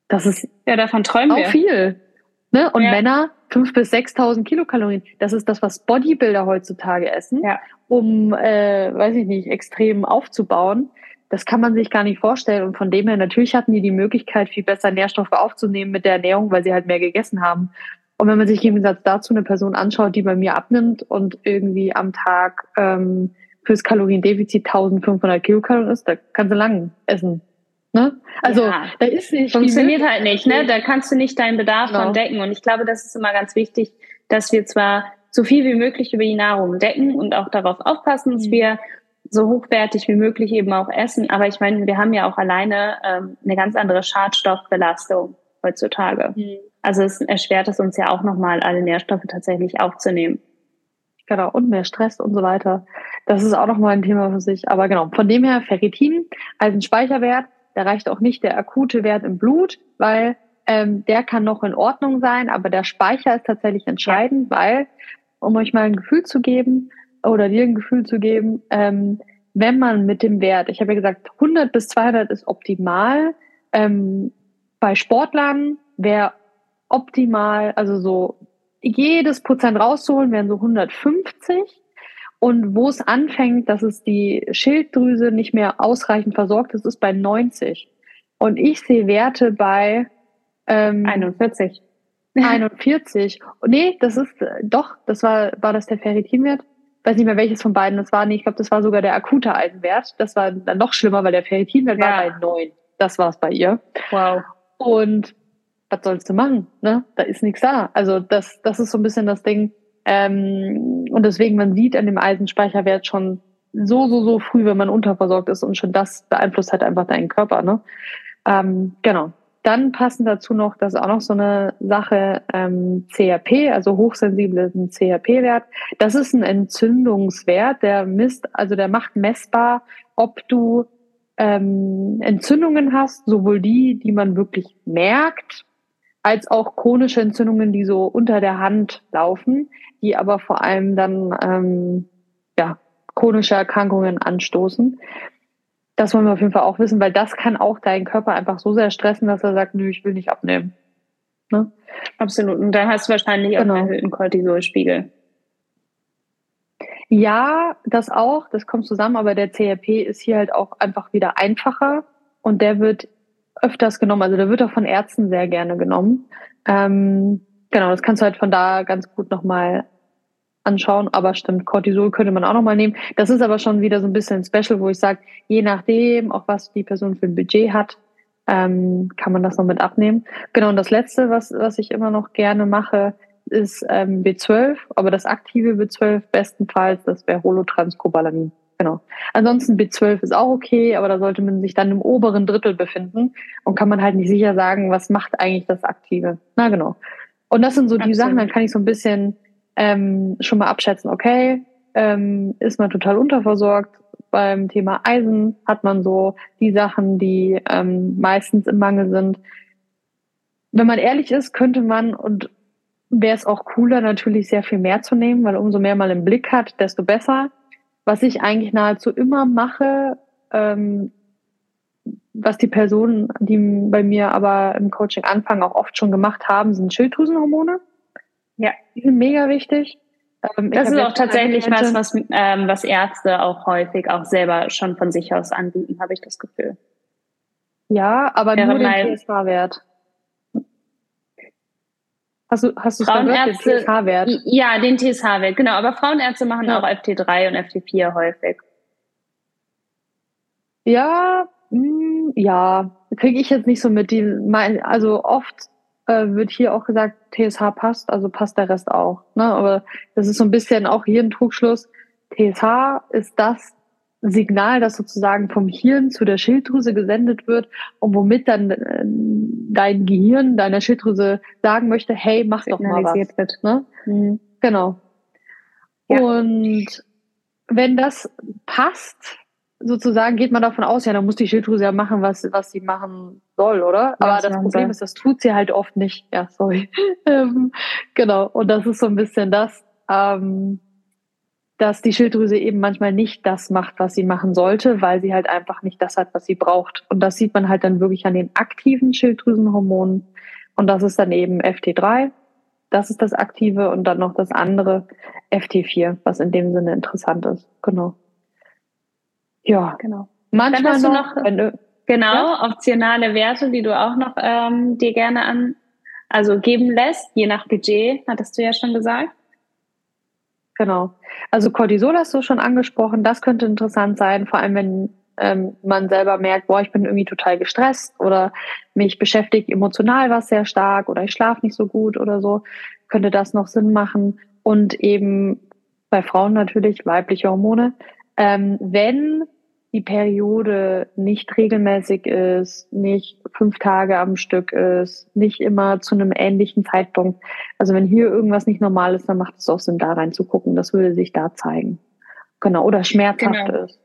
Das ist ja davon träumen auch wir. viel. Ne? Und ja. Männer 5.000 bis 6.000 Kilokalorien. Das ist das, was Bodybuilder heutzutage essen, ja. um, äh, weiß ich nicht, extrem aufzubauen. Das kann man sich gar nicht vorstellen. Und von dem her, natürlich hatten die die Möglichkeit, viel besser Nährstoffe aufzunehmen mit der Ernährung, weil sie halt mehr gegessen haben. Und wenn man sich im Gegensatz dazu eine Person anschaut, die bei mir abnimmt und irgendwie am Tag ähm, fürs Kaloriendefizit 1500 Kilokalorien ist, da kann sie lang essen. Ne? Also ja, da ist nicht funktioniert halt nicht. Ne? Da kannst du nicht deinen Bedarf genau. von decken. Und ich glaube, das ist immer ganz wichtig, dass wir zwar so viel wie möglich über die Nahrung decken und auch darauf aufpassen, dass mhm. wir so hochwertig wie möglich eben auch essen. Aber ich meine, wir haben ja auch alleine ähm, eine ganz andere Schadstoffbelastung heutzutage. Mhm. Also es erschwert es uns ja auch nochmal, alle Nährstoffe tatsächlich aufzunehmen. Genau, und mehr Stress und so weiter. Das ist auch nochmal ein Thema für sich. Aber genau, von dem her Ferritin als ein Speicherwert da reicht auch nicht der akute Wert im Blut, weil ähm, der kann noch in Ordnung sein, aber der Speicher ist tatsächlich entscheidend, weil, um euch mal ein Gefühl zu geben oder dir ein Gefühl zu geben, ähm, wenn man mit dem Wert, ich habe ja gesagt, 100 bis 200 ist optimal. Ähm, bei Sportlern wäre optimal, also so jedes Prozent rauszuholen, wären so 150. Und wo es anfängt, dass es die Schilddrüse nicht mehr ausreichend versorgt ist, ist bei 90. Und ich sehe Werte bei ähm, 41. 41. nee, das ist doch, das war, war das der Ferritinwert? Weiß nicht mehr welches von beiden das war. Nee, ich glaube, das war sogar der akute Eisenwert. Das war dann noch schlimmer, weil der Ferritinwert ja. war bei 9. Das war es bei ihr. Wow. Und was sollst du machen? Ne? Da ist nichts da. Also das, das ist so ein bisschen das Ding. Ähm, und deswegen, man sieht an dem Eisenspeicherwert schon so, so, so früh, wenn man unterversorgt ist und schon das beeinflusst halt einfach deinen Körper. Ne? Ähm, genau. Dann passend dazu noch, das ist auch noch so eine Sache, ähm, CRP, also hochsensiblen CRP-Wert. Das ist ein Entzündungswert, der misst, also der macht messbar, ob du ähm, Entzündungen hast, sowohl die, die man wirklich merkt, als auch chronische Entzündungen, die so unter der Hand laufen, die aber vor allem dann ähm, ja, chronische Erkrankungen anstoßen. Das wollen wir auf jeden Fall auch wissen, weil das kann auch deinen Körper einfach so sehr stressen, dass er sagt, nö, ich will nicht abnehmen. Ne? Absolut. Und dann hast du wahrscheinlich genau. auch einen erhöhten Cortisolspiegel. Ja, das auch, das kommt zusammen, aber der CRP ist hier halt auch einfach wieder einfacher und der wird öfters genommen. Also der wird auch von Ärzten sehr gerne genommen. Ähm, genau, das kannst du halt von da ganz gut nochmal anschauen. Aber stimmt, Cortisol könnte man auch nochmal nehmen. Das ist aber schon wieder so ein bisschen special, wo ich sage, je nachdem, auch was die Person für ein Budget hat, ähm, kann man das noch mit abnehmen. Genau, und das Letzte, was, was ich immer noch gerne mache, ist ähm, B12, aber das aktive B12 bestenfalls, das wäre Holotranscobalamin. Genau. Ansonsten B12 ist auch okay, aber da sollte man sich dann im oberen Drittel befinden und kann man halt nicht sicher sagen, was macht eigentlich das Aktive. Na genau. Und das sind so die Absolut. Sachen, dann kann ich so ein bisschen ähm, schon mal abschätzen, okay, ähm, ist man total unterversorgt. Beim Thema Eisen hat man so die Sachen, die ähm, meistens im Mangel sind. Wenn man ehrlich ist, könnte man und wäre es auch cooler, natürlich sehr viel mehr zu nehmen, weil umso mehr man im Blick hat, desto besser. Was ich eigentlich nahezu immer mache, ähm, was die Personen, die bei mir aber im Coaching anfangen, auch oft schon gemacht haben, sind Schilddrüsenhormone. Ja. Die sind mega wichtig. Ähm, das ist auch tatsächlich was, was, ähm, was Ärzte auch häufig auch selber schon von sich aus anbieten, habe ich das Gefühl. Ja, aber Wäre nur den TSH-Wert. Hast du, hast du Frauenärzte, den TSH-Wert? Ja, den TSH-Wert, genau. Aber Frauenärzte machen ja. auch FT3 und FT4 häufig. Ja, mh, hm, ja, kriege ich jetzt nicht so mit. Die, mein, also oft äh, wird hier auch gesagt, TSH passt, also passt der Rest auch. Ne? Aber das ist so ein bisschen auch hier ein Trugschluss. TSH ist das Signal, das sozusagen vom Hirn zu der Schilddrüse gesendet wird und womit dann äh, dein Gehirn deiner Schilddrüse sagen möchte, hey, mach doch mal was. Wird. Ne? Mhm. Genau. Ja. Und wenn das passt, sozusagen geht man davon aus, ja, dann muss die Schilddrüse ja machen, was, was sie machen soll, oder? Aber ja, das Problem sein. ist, das tut sie halt oft nicht. Ja, sorry. Ähm, genau. Und das ist so ein bisschen das, ähm, dass die Schilddrüse eben manchmal nicht das macht, was sie machen sollte, weil sie halt einfach nicht das hat, was sie braucht. Und das sieht man halt dann wirklich an den aktiven Schilddrüsenhormonen. Und das ist dann eben FT3. Das ist das aktive und dann noch das andere FT4, was in dem Sinne interessant ist. Genau. Ja, genau. Manchmal Dann hast du noch, noch genau ja? optionale Werte, die du auch noch ähm, dir gerne an also geben lässt, je nach Budget, hattest du ja schon gesagt. Genau. Also Cortisol hast du schon angesprochen. Das könnte interessant sein, vor allem wenn ähm, man selber merkt, boah, ich bin irgendwie total gestresst oder mich beschäftigt emotional was sehr stark oder ich schlafe nicht so gut oder so, könnte das noch Sinn machen. Und eben bei Frauen natürlich weibliche Hormone. Ähm, wenn die Periode nicht regelmäßig ist, nicht fünf Tage am Stück ist, nicht immer zu einem ähnlichen Zeitpunkt. Also wenn hier irgendwas nicht normal ist, dann macht es auch Sinn, da reinzugucken. Das würde sich da zeigen. Genau. Oder schmerzhaft genau. ist.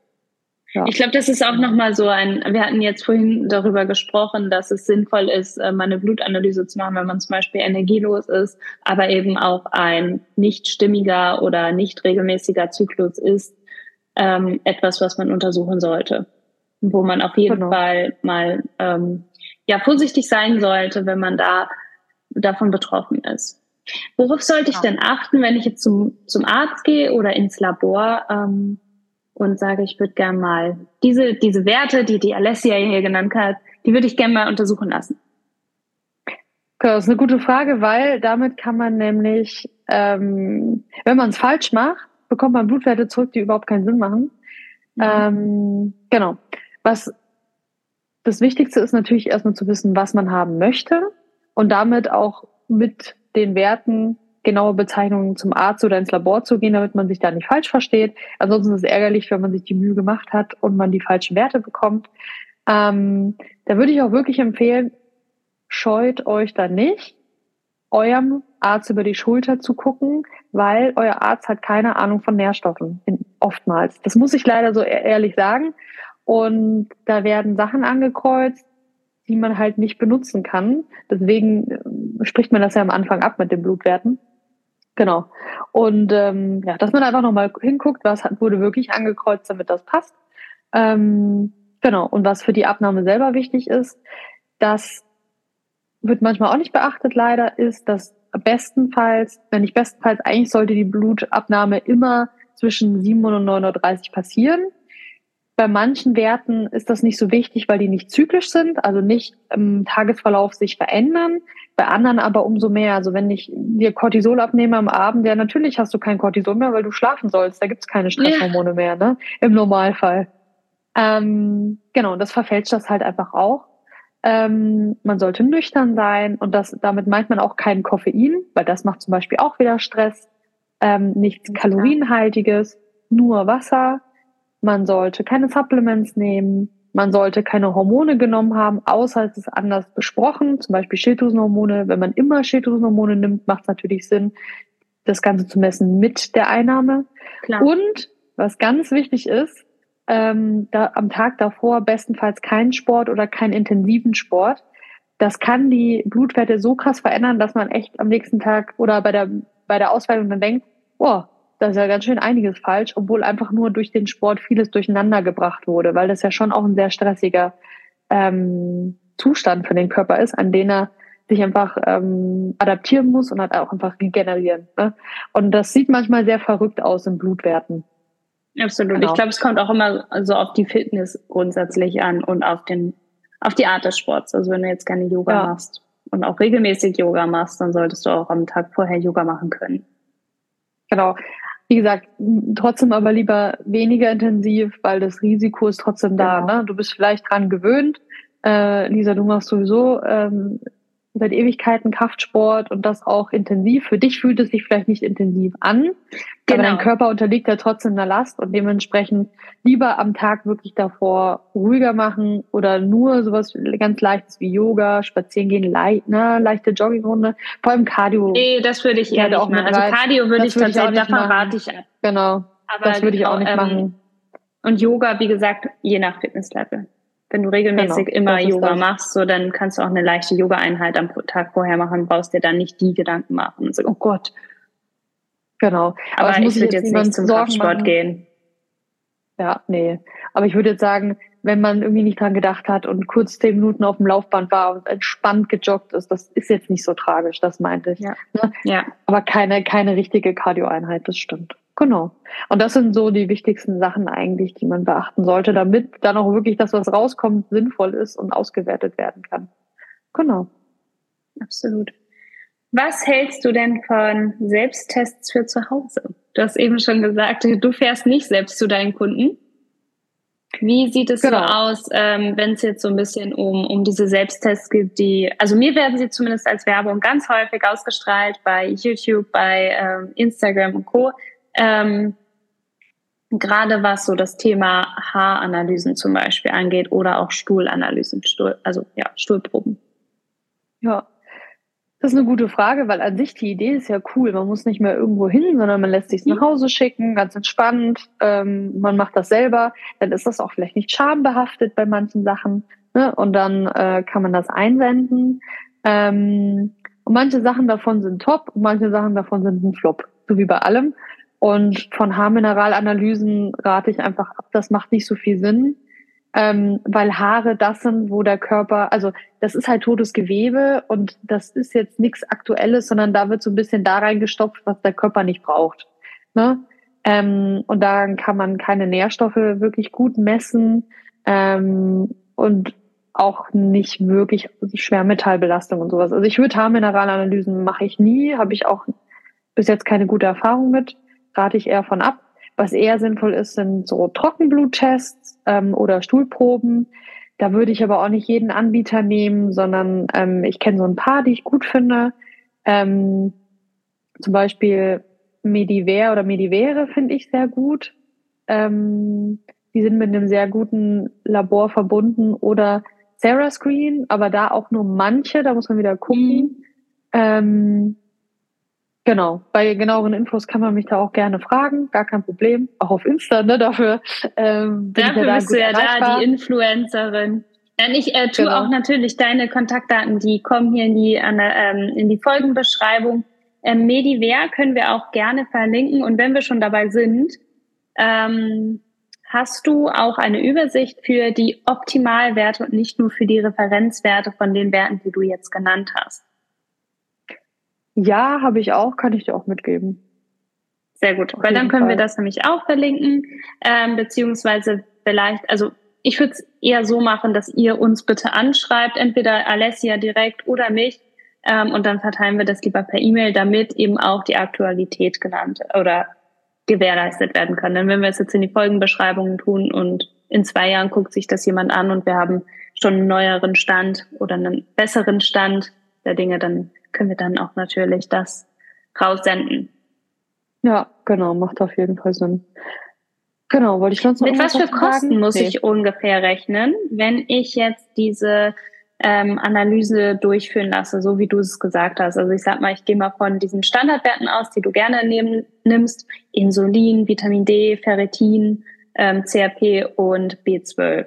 Ja. Ich glaube, das ist auch nochmal so ein, wir hatten jetzt vorhin darüber gesprochen, dass es sinnvoll ist, äh, mal eine Blutanalyse zu machen, wenn man zum Beispiel energielos ist, aber eben auch ein nicht stimmiger oder nicht regelmäßiger Zyklus ist, ähm, etwas, was man untersuchen sollte. Wo man auf jeden genau. Fall mal ähm, ja vorsichtig sein sollte, wenn man da davon betroffen ist. Worauf sollte ich denn achten, wenn ich jetzt zum, zum Arzt gehe oder ins Labor ähm, und sage, ich würde gerne mal diese, diese Werte, die die Alessia hier genannt hat, die würde ich gerne mal untersuchen lassen? Das ist eine gute Frage, weil damit kann man nämlich, ähm, wenn man es falsch macht, bekommt man Blutwerte zurück, die überhaupt keinen Sinn machen. Mhm. Ähm, genau. Was das Wichtigste ist natürlich erstmal zu wissen, was man haben möchte und damit auch mit den Werten genaue Bezeichnungen zum Arzt oder ins Labor zu gehen, damit man sich da nicht falsch versteht. Ansonsten ist es ärgerlich, wenn man sich die Mühe gemacht hat und man die falschen Werte bekommt. Ähm, da würde ich auch wirklich empfehlen, scheut euch da nicht, eurem Arzt über die Schulter zu gucken, weil euer Arzt hat keine Ahnung von Nährstoffen, oftmals. Das muss ich leider so e-, ehrlich sagen. Und da werden Sachen angekreuzt, die man halt nicht benutzen kann. Deswegen äh, spricht man das ja am Anfang ab mit den Blutwerten. Genau. Und ähm, ja, dass man einfach nochmal hinguckt, was wurde wirklich angekreuzt, damit das passt. Ähm, genau. Und was für die Abnahme selber wichtig ist, das wird manchmal auch nicht beachtet leider, ist, dass bestenfalls, wenn nicht bestenfalls, eigentlich sollte die Blutabnahme immer zwischen 700 und 930 passieren. Bei manchen Werten ist das nicht so wichtig, weil die nicht zyklisch sind, also nicht im Tagesverlauf sich verändern. Bei anderen aber umso mehr. Also wenn ich dir Cortisol abnehme am Abend, ja natürlich hast du kein Cortisol mehr, weil du schlafen sollst. Da gibt's keine Stresshormone ja. mehr, ne? Im Normalfall. Ähm, genau, das verfälscht das halt einfach auch. Ähm, man sollte nüchtern sein und das, damit meint man auch kein Koffein, weil das macht zum Beispiel auch wieder Stress. Ähm, nichts Kalorienhaltiges, nur Wasser. Man sollte keine Supplements nehmen. Man sollte keine Hormone genommen haben, außer es ist anders besprochen, zum Beispiel Schilddrüsenhormone. Wenn man immer Schilddrüsenhormone nimmt, macht es natürlich Sinn, das Ganze zu messen mit der Einnahme. Klar. Und was ganz wichtig ist, ähm, da am Tag davor bestenfalls keinen Sport oder keinen intensiven Sport. Das kann die Blutwerte so krass verändern, dass man echt am nächsten Tag oder bei der, bei der Auswertung dann denkt, oh, da ist ja ganz schön einiges falsch, obwohl einfach nur durch den Sport vieles durcheinander gebracht wurde, weil das ja schon auch ein sehr stressiger ähm, Zustand für den Körper ist, an den er sich einfach ähm, adaptieren muss und halt auch einfach regenerieren. Ne? Und das sieht manchmal sehr verrückt aus in Blutwerten. Absolut. Genau. Ich glaube, es kommt auch immer so auf die Fitness grundsätzlich an und auf den, auf die Art des Sports. Also wenn du jetzt gerne Yoga ja. machst und auch regelmäßig Yoga machst, dann solltest du auch am Tag vorher Yoga machen können. Genau. Wie gesagt, trotzdem aber lieber weniger intensiv, weil das Risiko ist trotzdem da. Genau. Ne? Du bist vielleicht dran gewöhnt. Äh, Lisa, du machst sowieso ähm, seit Ewigkeiten Kraftsport und das auch intensiv. Für dich fühlt es sich vielleicht nicht intensiv an, genau. aber dein Körper unterliegt ja trotzdem einer Last und dementsprechend lieber am Tag wirklich davor ruhiger machen oder nur sowas ganz leichtes wie Yoga, spazieren gehen, leicht, ne, leichte Joggingrunde, vor allem Cardio. Nee, das würde ich eher nicht machen. Also Cardio würde ich tatsächlich, davon rate ich ab. Genau, aber das würde ich auch nicht ähm, machen. Und Yoga, wie gesagt, je nach Fitnesslevel. Wenn du regelmäßig genau, immer Yoga das. machst, so dann kannst du auch eine leichte Yoga-Einheit am Tag vorher machen, brauchst dir dann nicht die Gedanken machen. So, oh Gott. Genau. Aber, Aber ich würde jetzt nicht zum Kraftsport gehen. Ja, nee. Aber ich würde jetzt sagen, wenn man irgendwie nicht dran gedacht hat und kurz zehn Minuten auf dem Laufband war und entspannt gejoggt ist, das ist jetzt nicht so tragisch, das meinte ich. Ja. Ne? ja. Aber keine, keine richtige Cardio-Einheit, das stimmt. Genau. Und das sind so die wichtigsten Sachen eigentlich, die man beachten sollte, damit dann auch wirklich das, was rauskommt, sinnvoll ist und ausgewertet werden kann. Genau. Absolut. Was hältst du denn von Selbsttests für zu Hause? Du hast eben schon gesagt, du fährst nicht selbst zu deinen Kunden. Wie sieht es genau. so aus, ähm, wenn es jetzt so ein bisschen um, um diese Selbsttests gibt, die, also mir werden sie zumindest als Werbung ganz häufig ausgestrahlt bei YouTube, bei ähm, Instagram und Co. Ähm, gerade was so das Thema Haaranalysen zum Beispiel angeht oder auch Stuhlanalysen, Stuhl, also ja, Stuhlproben. Ja, das ist eine gute Frage, weil an sich die Idee ist ja cool. Man muss nicht mehr irgendwo hin, sondern man lässt sich nach Hause schicken, ganz entspannt. Ähm, man macht das selber. Dann ist das auch vielleicht nicht schambehaftet bei manchen Sachen. Ne? Und dann äh, kann man das einwenden. Ähm, und manche Sachen davon sind top und manche Sachen davon sind ein Flop. So wie bei allem. Und von Haarmineralanalysen rate ich einfach ab, das macht nicht so viel Sinn, ähm, weil Haare das sind, wo der Körper, also das ist halt totes Gewebe und das ist jetzt nichts Aktuelles, sondern da wird so ein bisschen da reingestopft, was der Körper nicht braucht. Ne? Ähm, und daran kann man keine Nährstoffe wirklich gut messen ähm, und auch nicht wirklich Schwermetallbelastung und sowas. Also ich würde Haarmineralanalysen mache ich nie, habe ich auch bis jetzt keine gute Erfahrung mit rate ich eher von ab. Was eher sinnvoll ist, sind so Trockenbluttests ähm, oder Stuhlproben. Da würde ich aber auch nicht jeden Anbieter nehmen, sondern ähm, ich kenne so ein paar, die ich gut finde. Ähm, zum Beispiel Mediver oder Medivere finde ich sehr gut. Ähm, die sind mit einem sehr guten Labor verbunden oder Sarah Screen, aber da auch nur manche, da muss man wieder gucken. Mhm. Ähm, Genau, bei genaueren Infos kann man mich da auch gerne fragen, gar kein Problem. Auch auf Insta, ne? Dafür, ähm, bin Dafür ja bist du ja erreichbar. da, die Influencerin. Dann ich äh, tue genau. auch natürlich deine Kontaktdaten, die kommen hier in die, an, ähm, in die Folgenbeschreibung. Ähm, Mediver können wir auch gerne verlinken. Und wenn wir schon dabei sind, ähm, hast du auch eine Übersicht für die Optimalwerte und nicht nur für die Referenzwerte von den Werten, die du jetzt genannt hast? Ja, habe ich auch, kann ich dir auch mitgeben. Sehr gut, Auf weil dann können Fall. wir das nämlich auch verlinken, ähm, beziehungsweise vielleicht, also ich würde es eher so machen, dass ihr uns bitte anschreibt, entweder Alessia direkt oder mich, ähm, und dann verteilen wir das lieber per E-Mail, damit eben auch die Aktualität genannt oder gewährleistet werden kann. Denn wenn wir es jetzt in die Folgenbeschreibungen tun und in zwei Jahren guckt sich das jemand an und wir haben schon einen neueren Stand oder einen besseren Stand der Dinge, dann können wir dann auch natürlich das raussenden. Ja, genau, macht auf jeden Fall Sinn. Genau, wollte ich sonst noch Mit was für Kosten sagen? muss Nee. ich ungefähr rechnen, wenn ich jetzt diese ähm, Analyse durchführen lasse, so wie du es gesagt hast? Also ich sag mal, ich gehe mal von diesen Standardwerten aus, die du gerne nehmen, nimmst. Insulin, Vitamin D, Ferritin, ähm, CRP und B12.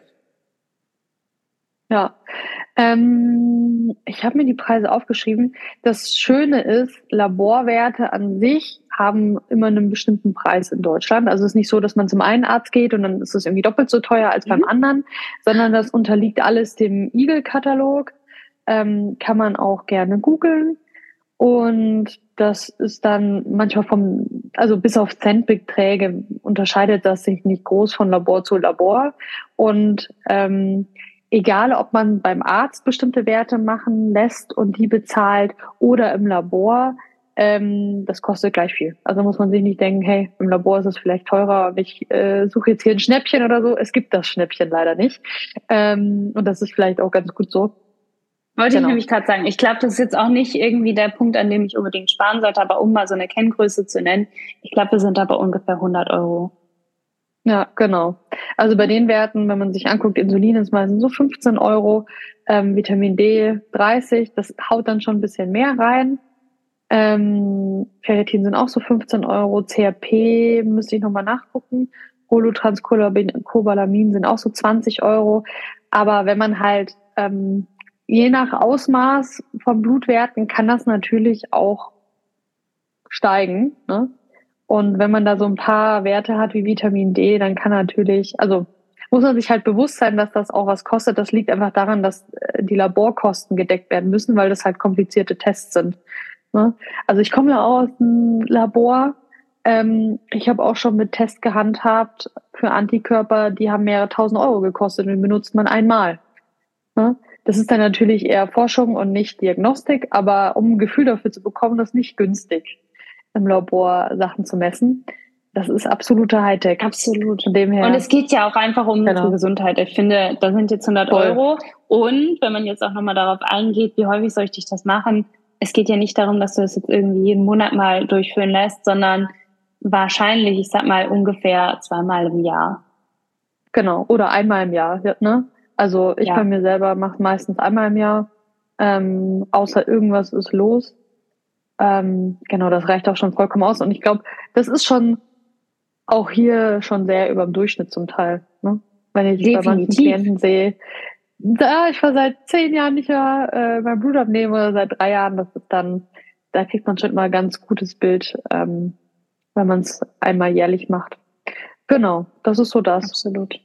Ja, ähm, ich habe mir die Preise aufgeschrieben. Das Schöne ist, Laborwerte an sich haben immer einen bestimmten Preis in Deutschland. Also es ist nicht so, dass man zum einen Arzt geht und dann ist es irgendwie doppelt so teuer als beim Mhm. anderen, sondern das unterliegt alles dem Eagle-Katalog. Ähm, kann man auch gerne googeln. Und das ist dann manchmal vom, also bis auf Centbeträge unterscheidet das sich nicht groß von Labor zu Labor. Und ähm, egal, ob man beim Arzt bestimmte Werte machen lässt und die bezahlt oder im Labor, ähm, das kostet gleich viel. Also muss man sich nicht denken, hey, im Labor ist es vielleicht teurer und ich äh, suche jetzt hier ein Schnäppchen oder so. Es gibt das Schnäppchen leider nicht. Ähm, und das ist vielleicht auch ganz gut so. Wollte Genau. ich nämlich gerade sagen. Ich glaube, das ist jetzt auch nicht irgendwie der Punkt, an dem ich unbedingt sparen sollte, aber um mal so eine Kenngröße zu nennen, ich glaube, wir sind da bei ungefähr 100 Euro. Ja, genau. Also bei den Werten, wenn man sich anguckt, Insulin ist meistens so 15 Euro, ähm, Vitamin D 30, das haut dann schon ein bisschen mehr rein. Ähm, Ferritin sind auch so 15 Euro, CRP müsste ich nochmal nachgucken. Holotranscobalamin sind auch so 20 Euro. Aber wenn man halt ähm, je nach Ausmaß von Blutwerten kann das natürlich auch steigen. Ne? Und wenn man da so ein paar Werte hat wie Vitamin D, dann kann natürlich, also muss man sich halt bewusst sein, dass das auch was kostet. Das liegt einfach daran, dass äh, die Laborkosten gedeckt werden müssen, weil das halt komplizierte Tests sind. Ne? Also ich komme ja aus dem Labor. Ähm, ich habe auch schon mit Tests gehandhabt für Antikörper, die haben mehrere tausend Euro gekostet und benutzt man einmal. Ne? Das ist dann natürlich eher Forschung und nicht Diagnostik, aber um ein Gefühl dafür zu bekommen, das ist nicht günstig im Labor Sachen zu messen. Das ist absoluter Hightech. Absolut. Von dem her. Und es geht ja auch einfach um Genau. unsere Gesundheit. Ich finde, da sind jetzt 100 Voll. Euro. Und wenn man jetzt auch nochmal darauf eingeht, wie häufig soll ich dich das machen? Es geht ja nicht darum, dass du das jetzt irgendwie jeden Monat mal durchführen lässt, sondern wahrscheinlich, ich sag mal, ungefähr zweimal im Jahr. Genau. Oder einmal im Jahr. ja, Ne? Also ich Ja. bei mir selber mache meistens einmal im Jahr. Ähm, außer irgendwas ist los. Ähm, genau, das reicht auch schon vollkommen aus. Und ich glaube, das ist schon auch hier schon sehr über dem Durchschnitt zum Teil. Ne? Wenn ich bei manchen Definitiv. Klienten sehe, da ich war seit zehn Jahren nicht mehr äh, mein Blut abnehmen oder seit drei Jahren, das ist dann, da kriegt man schon mal ein ganz gutes Bild, ähm, wenn man es einmal jährlich macht. Genau, das ist so das. Absolut.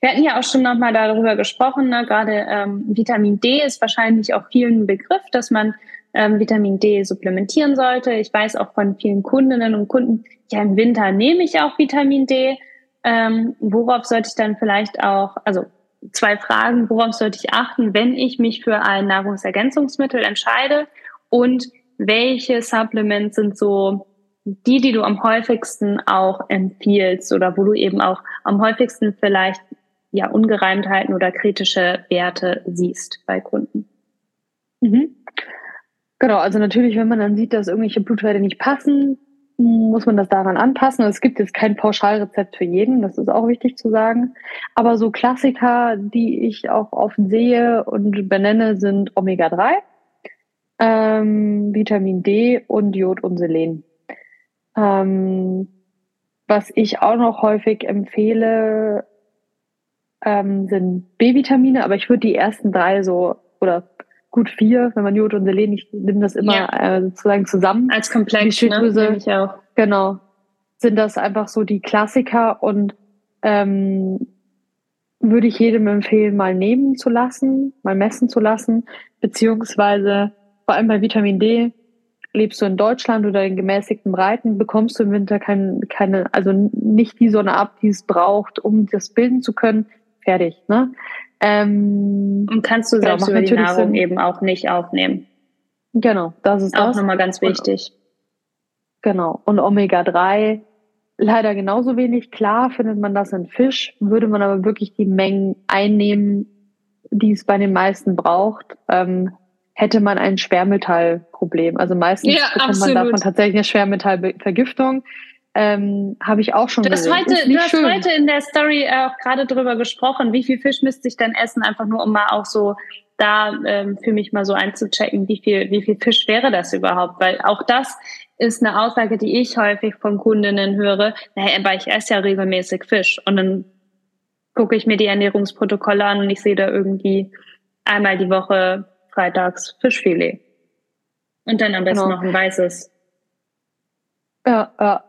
Wir hatten ja auch schon nochmal darüber gesprochen, ne? gerade ähm, Vitamin D ist wahrscheinlich auch vielen ein Begriff, dass man ähm, Vitamin D supplementieren sollte. Ich weiß auch von vielen Kundinnen und Kunden, ja im Winter nehme ich auch Vitamin D. Ähm, worauf sollte ich dann vielleicht auch, also zwei Fragen, worauf sollte ich achten, wenn ich mich für ein Nahrungsergänzungsmittel entscheide und welche Supplements sind so die, die du am häufigsten auch empfiehlst oder wo du eben auch am häufigsten vielleicht ja Ungereimtheiten oder kritische Werte siehst bei Kunden. Mhm. Genau, also natürlich, wenn man dann sieht, dass irgendwelche Blutwerte nicht passen, muss man das daran anpassen. Es gibt jetzt kein Pauschalrezept für jeden, das ist auch wichtig zu sagen. Aber so Klassiker, die ich auch oft sehe und benenne, sind Omega-3, ähm, Vitamin D und Jod und Selen. Ähm, was ich auch noch häufig empfehle, ähm, sind B-Vitamine, aber ich würde die ersten drei so, oder gut vier, wenn man Jod und Selen, ich nehme das immer Ja. äh, sozusagen zusammen. Als Komplex, Die Schilddrüse. ne? Ich auch. Genau. Sind das einfach so die Klassiker und ähm, würde ich jedem empfehlen, mal nehmen zu lassen, mal messen zu lassen, beziehungsweise vor allem bei Vitamin D, lebst du in Deutschland oder in gemäßigten Breiten, bekommst du im Winter kein, keine, also nicht die Sonne ab, die es braucht, um das bilden zu können. Fertig, ne? Ähm, Und kannst du Genau, selbst über die Nahrung Sinn. eben auch nicht aufnehmen. genau, das ist Auch das. nochmal ganz Und- wichtig. Genau. Und Omega-3 leider genauso wenig. Klar findet man das in Fisch, würde man aber wirklich die Mengen einnehmen, die es bei den meisten braucht, ähm, hätte man ein Schwermetallproblem. Also meistens ja, bekommt absolut. man davon tatsächlich eine Schwermetallvergiftung. Ähm, Habe ich auch schon du hast Heute, du hast schön. heute in der Story auch gerade drüber gesprochen, wie viel Fisch müsste ich denn essen, einfach nur um mal auch so da ähm, für mich mal so einzuchecken, wie viel, wie viel Fisch wäre das überhaupt? Weil auch das ist eine Aussage, die ich häufig von Kundinnen höre. Naja, aber ich esse ja regelmäßig Fisch. Und dann gucke ich mir die Ernährungsprotokolle an und ich sehe da irgendwie einmal die Woche freitags Fischfilet. Und dann am besten genau. noch ein weißes. Ja, ja.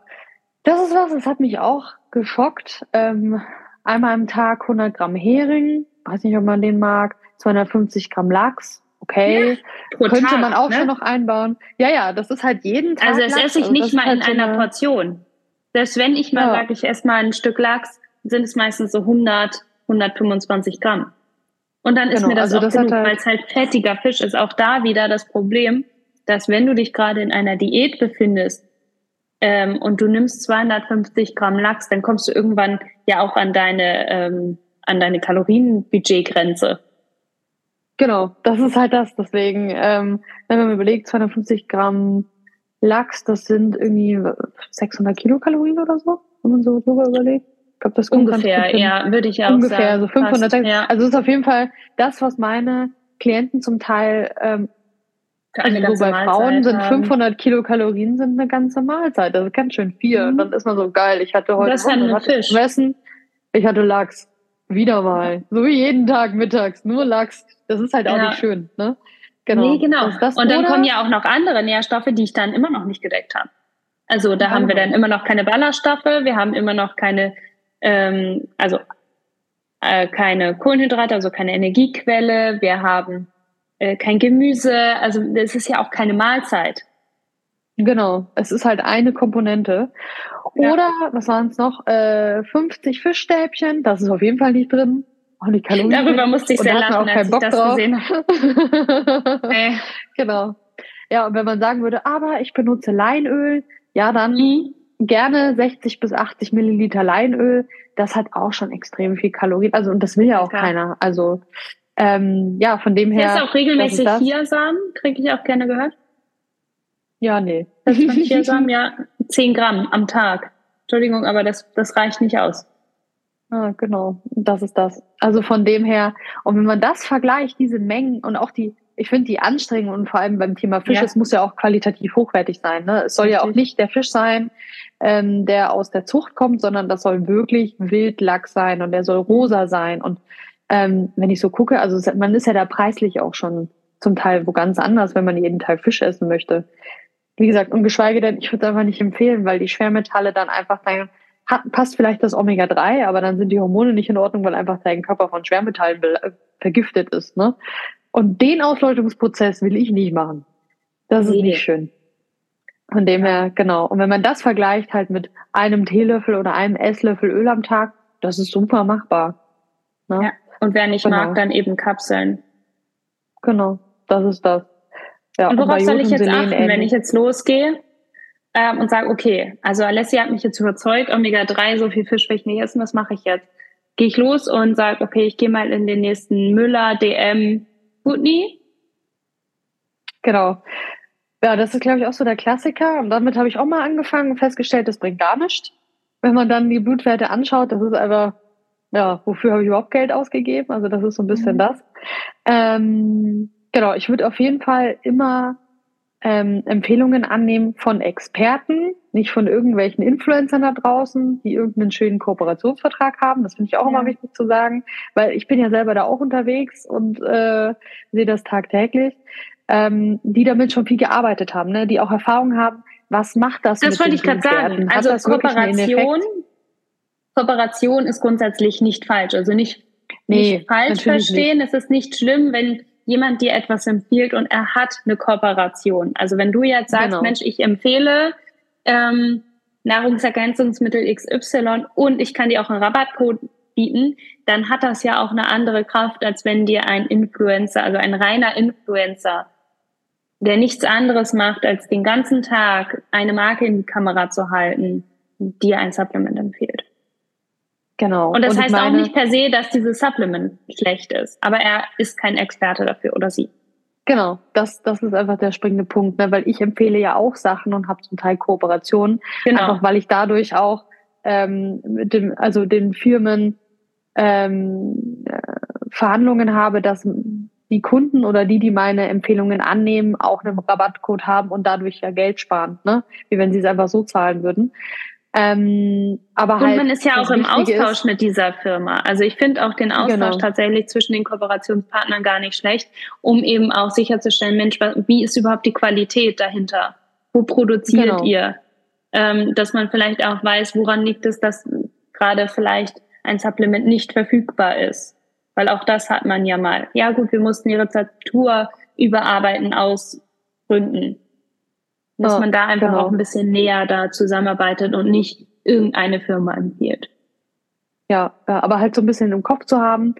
Das ist was, das hat mich auch geschockt. Ähm, einmal am Tag 100 Gramm Hering. Weiß nicht, ob man den mag. 250 Gramm Lachs. Okay. Ja, Könnte Tag, man auch ne? schon noch einbauen. Ja, ja, das ist halt jeden Tag. Also das esse ich also nicht mal halt in so einer Portion. Selbst wenn ich mal ja. sage, ich esse mal ein Stück Lachs, sind es meistens so 100, 125 Gramm. Und dann ist genau, mir das also auch das genug, halt weil es halt fettiger Fisch ist. Auch da wieder das Problem, dass wenn du dich gerade in einer Diät befindest ähm, und du nimmst 250 Gramm Lachs, dann kommst du irgendwann ja auch an deine ähm, an deine Kalorienbudgetgrenze. Genau, das ist halt das. Deswegen, ähm, wenn man überlegt, 250 Gramm Lachs, das sind irgendwie 600 Kilokalorien oder so, wenn man so drüber überlegt. Ich glaube, das ungefähr, ja, würde ich auch ungefähr, sagen. Ungefähr, so 500. Fast, ja. Also es ist auf jeden Fall das, was meine Klienten zum Teil ähm, also so bei Frauen sind 500 Kilokalorien sind eine ganze Mahlzeit. Das ist ganz schön viel. Mhm. Und dann ist man so geil. Ich hatte heute. Essen. Ich hatte Lachs. Wieder mal. So wie jeden Tag mittags. Nur Lachs. Das ist halt auch ja. nicht schön, ne? Genau. Nee, genau. Und dann oder? kommen ja auch noch andere Nährstoffe, die ich dann immer noch nicht gedeckt habe. Also da ja, haben wir dann immer noch keine Ballaststoffe, wir haben immer noch keine, ähm, also äh, keine Kohlenhydrate, also keine Energiequelle, wir haben äh, kein Gemüse, also es ist ja auch keine Mahlzeit. Genau, es ist halt eine Komponente. Oder, ja. was waren es noch, äh, 50 Fischstäbchen, das ist auf jeden Fall nicht drin. Auch nicht Kalorien. Darüber musste ich sehr lachen, als ich das drauf. gesehen habe. äh. Genau. Ja, und wenn man sagen würde, aber ich benutze Leinöl, ja, dann mhm. gerne 60 bis 80 Milliliter Leinöl. Das hat auch schon extrem viel Kalorien. Also, und das will ja auch ja. keiner. Also, ähm, ja, von dem her. Ist auch regelmäßig Chiasamen, kriege ich auch gerne gehört. Ja, nee. Das ist Chiasamen, ja, 10 Gramm am Tag. Entschuldigung, aber das, das reicht nicht aus. Ah, genau, das ist das. Also von dem her, und wenn man das vergleicht, diese Mengen und auch die, ich finde die Anstrengung und vor allem beim Thema Fisch, ja. es muss ja auch qualitativ hochwertig sein. Ne? Es soll Richtig. ja auch nicht der Fisch sein, ähm, der aus der Zucht kommt, sondern das soll wirklich Wildlachs sein und der soll rosa sein. Und ähm, wenn ich so gucke, also man ist ja da preislich auch schon zum Teil wo ganz anders, wenn man jeden Tag Fisch essen möchte. Wie gesagt, und geschweige denn, ich würde es einfach nicht empfehlen, weil die Schwermetalle dann einfach dann hat, passt vielleicht das Omega-3, aber dann sind die Hormone nicht in Ordnung, weil einfach dein Körper von Schwermetallen vergiftet ist. Ne? Und den Ausläutungsprozess will ich nicht machen. Das ist nicht schön. Von dem her, genau. Und wenn man das vergleicht halt mit einem Teelöffel oder einem Esslöffel Öl am Tag, das ist super machbar. Ne? Ja. Und wer nicht genau. mag, dann eben Kapseln. Genau, das ist das. Ja, und worauf und soll ich jetzt achten, wenn ich jetzt losgehe? ähm, und sage, okay, also Alessia hat mich jetzt überzeugt, Omega-3, so viel Fisch will ich nicht essen, was mache ich jetzt? Gehe ich los und sage, okay, ich gehe mal in den nächsten Müller, DM, Putney? Genau. Ja, das ist, glaube ich, auch so der Klassiker. Und damit habe ich auch mal angefangen und festgestellt, das bringt gar nichts. Wenn man dann die Blutwerte anschaut, das ist einfach, ja, wofür habe ich überhaupt Geld ausgegeben? Also das ist so ein bisschen mhm. das. Ähm, genau, ich würde auf jeden Fall immer ähm, Empfehlungen annehmen von Experten, nicht von irgendwelchen Influencern da draußen, die irgendeinen schönen Kooperationsvertrag haben. Das finde ich auch ja. immer wichtig zu sagen, weil ich bin ja selber da auch unterwegs und äh, sehe das tagtäglich, ähm, die damit schon viel gearbeitet haben, ne? die auch Erfahrung haben, was macht das? Das wollte ich gerade sagen. Also Kooperation, Kooperation ist grundsätzlich nicht falsch. Also nicht, nee, nicht falsch verstehen. Nicht. Es ist nicht schlimm, wenn jemand dir etwas empfiehlt und er hat eine Kooperation. Also wenn du jetzt sagst, genau. Mensch, ich empfehle ähm, Nahrungsergänzungsmittel XY und ich kann dir auch einen Rabattcode bieten, dann hat das ja auch eine andere Kraft, als wenn dir ein Influencer, also ein reiner Influencer, der nichts anderes macht, als den ganzen Tag eine Marke in die Kamera zu halten, dir ein Supplement empfiehlt. Genau. Und das und heißt meine, auch nicht per se, dass dieses Supplement schlecht ist, aber er ist kein Experte dafür oder sie. Genau, das, das ist einfach der springende Punkt, ne? weil ich empfehle ja auch Sachen und habe zum Teil Kooperationen, genau. einfach weil ich dadurch auch ähm, mit dem, also den Firmen ähm, äh, Verhandlungen habe, dass die Kunden oder die, die meine Empfehlungen annehmen, auch einen Rabattcode haben und dadurch ja Geld sparen, ne? wie wenn sie es einfach so zahlen würden. Ähm, aber und halt, man ist ja auch im Austausch ist, mit dieser Firma. Also ich finde auch den Austausch genau. tatsächlich zwischen den Kooperationspartnern gar nicht schlecht, um eben auch sicherzustellen, Mensch, wie ist überhaupt die Qualität dahinter? Wo produziert genau. ihr? Ähm, dass man vielleicht auch weiß, woran liegt es, dass gerade vielleicht ein Supplement nicht verfügbar ist. Weil auch das hat man ja mal. Ja gut, wir mussten die Rezeptur überarbeiten aus Gründen dass oh, man da einfach genau. auch ein bisschen näher da zusammenarbeitet und nicht irgendeine Firma empfiehlt. Ja, ja, aber halt so ein bisschen im Kopf zu haben,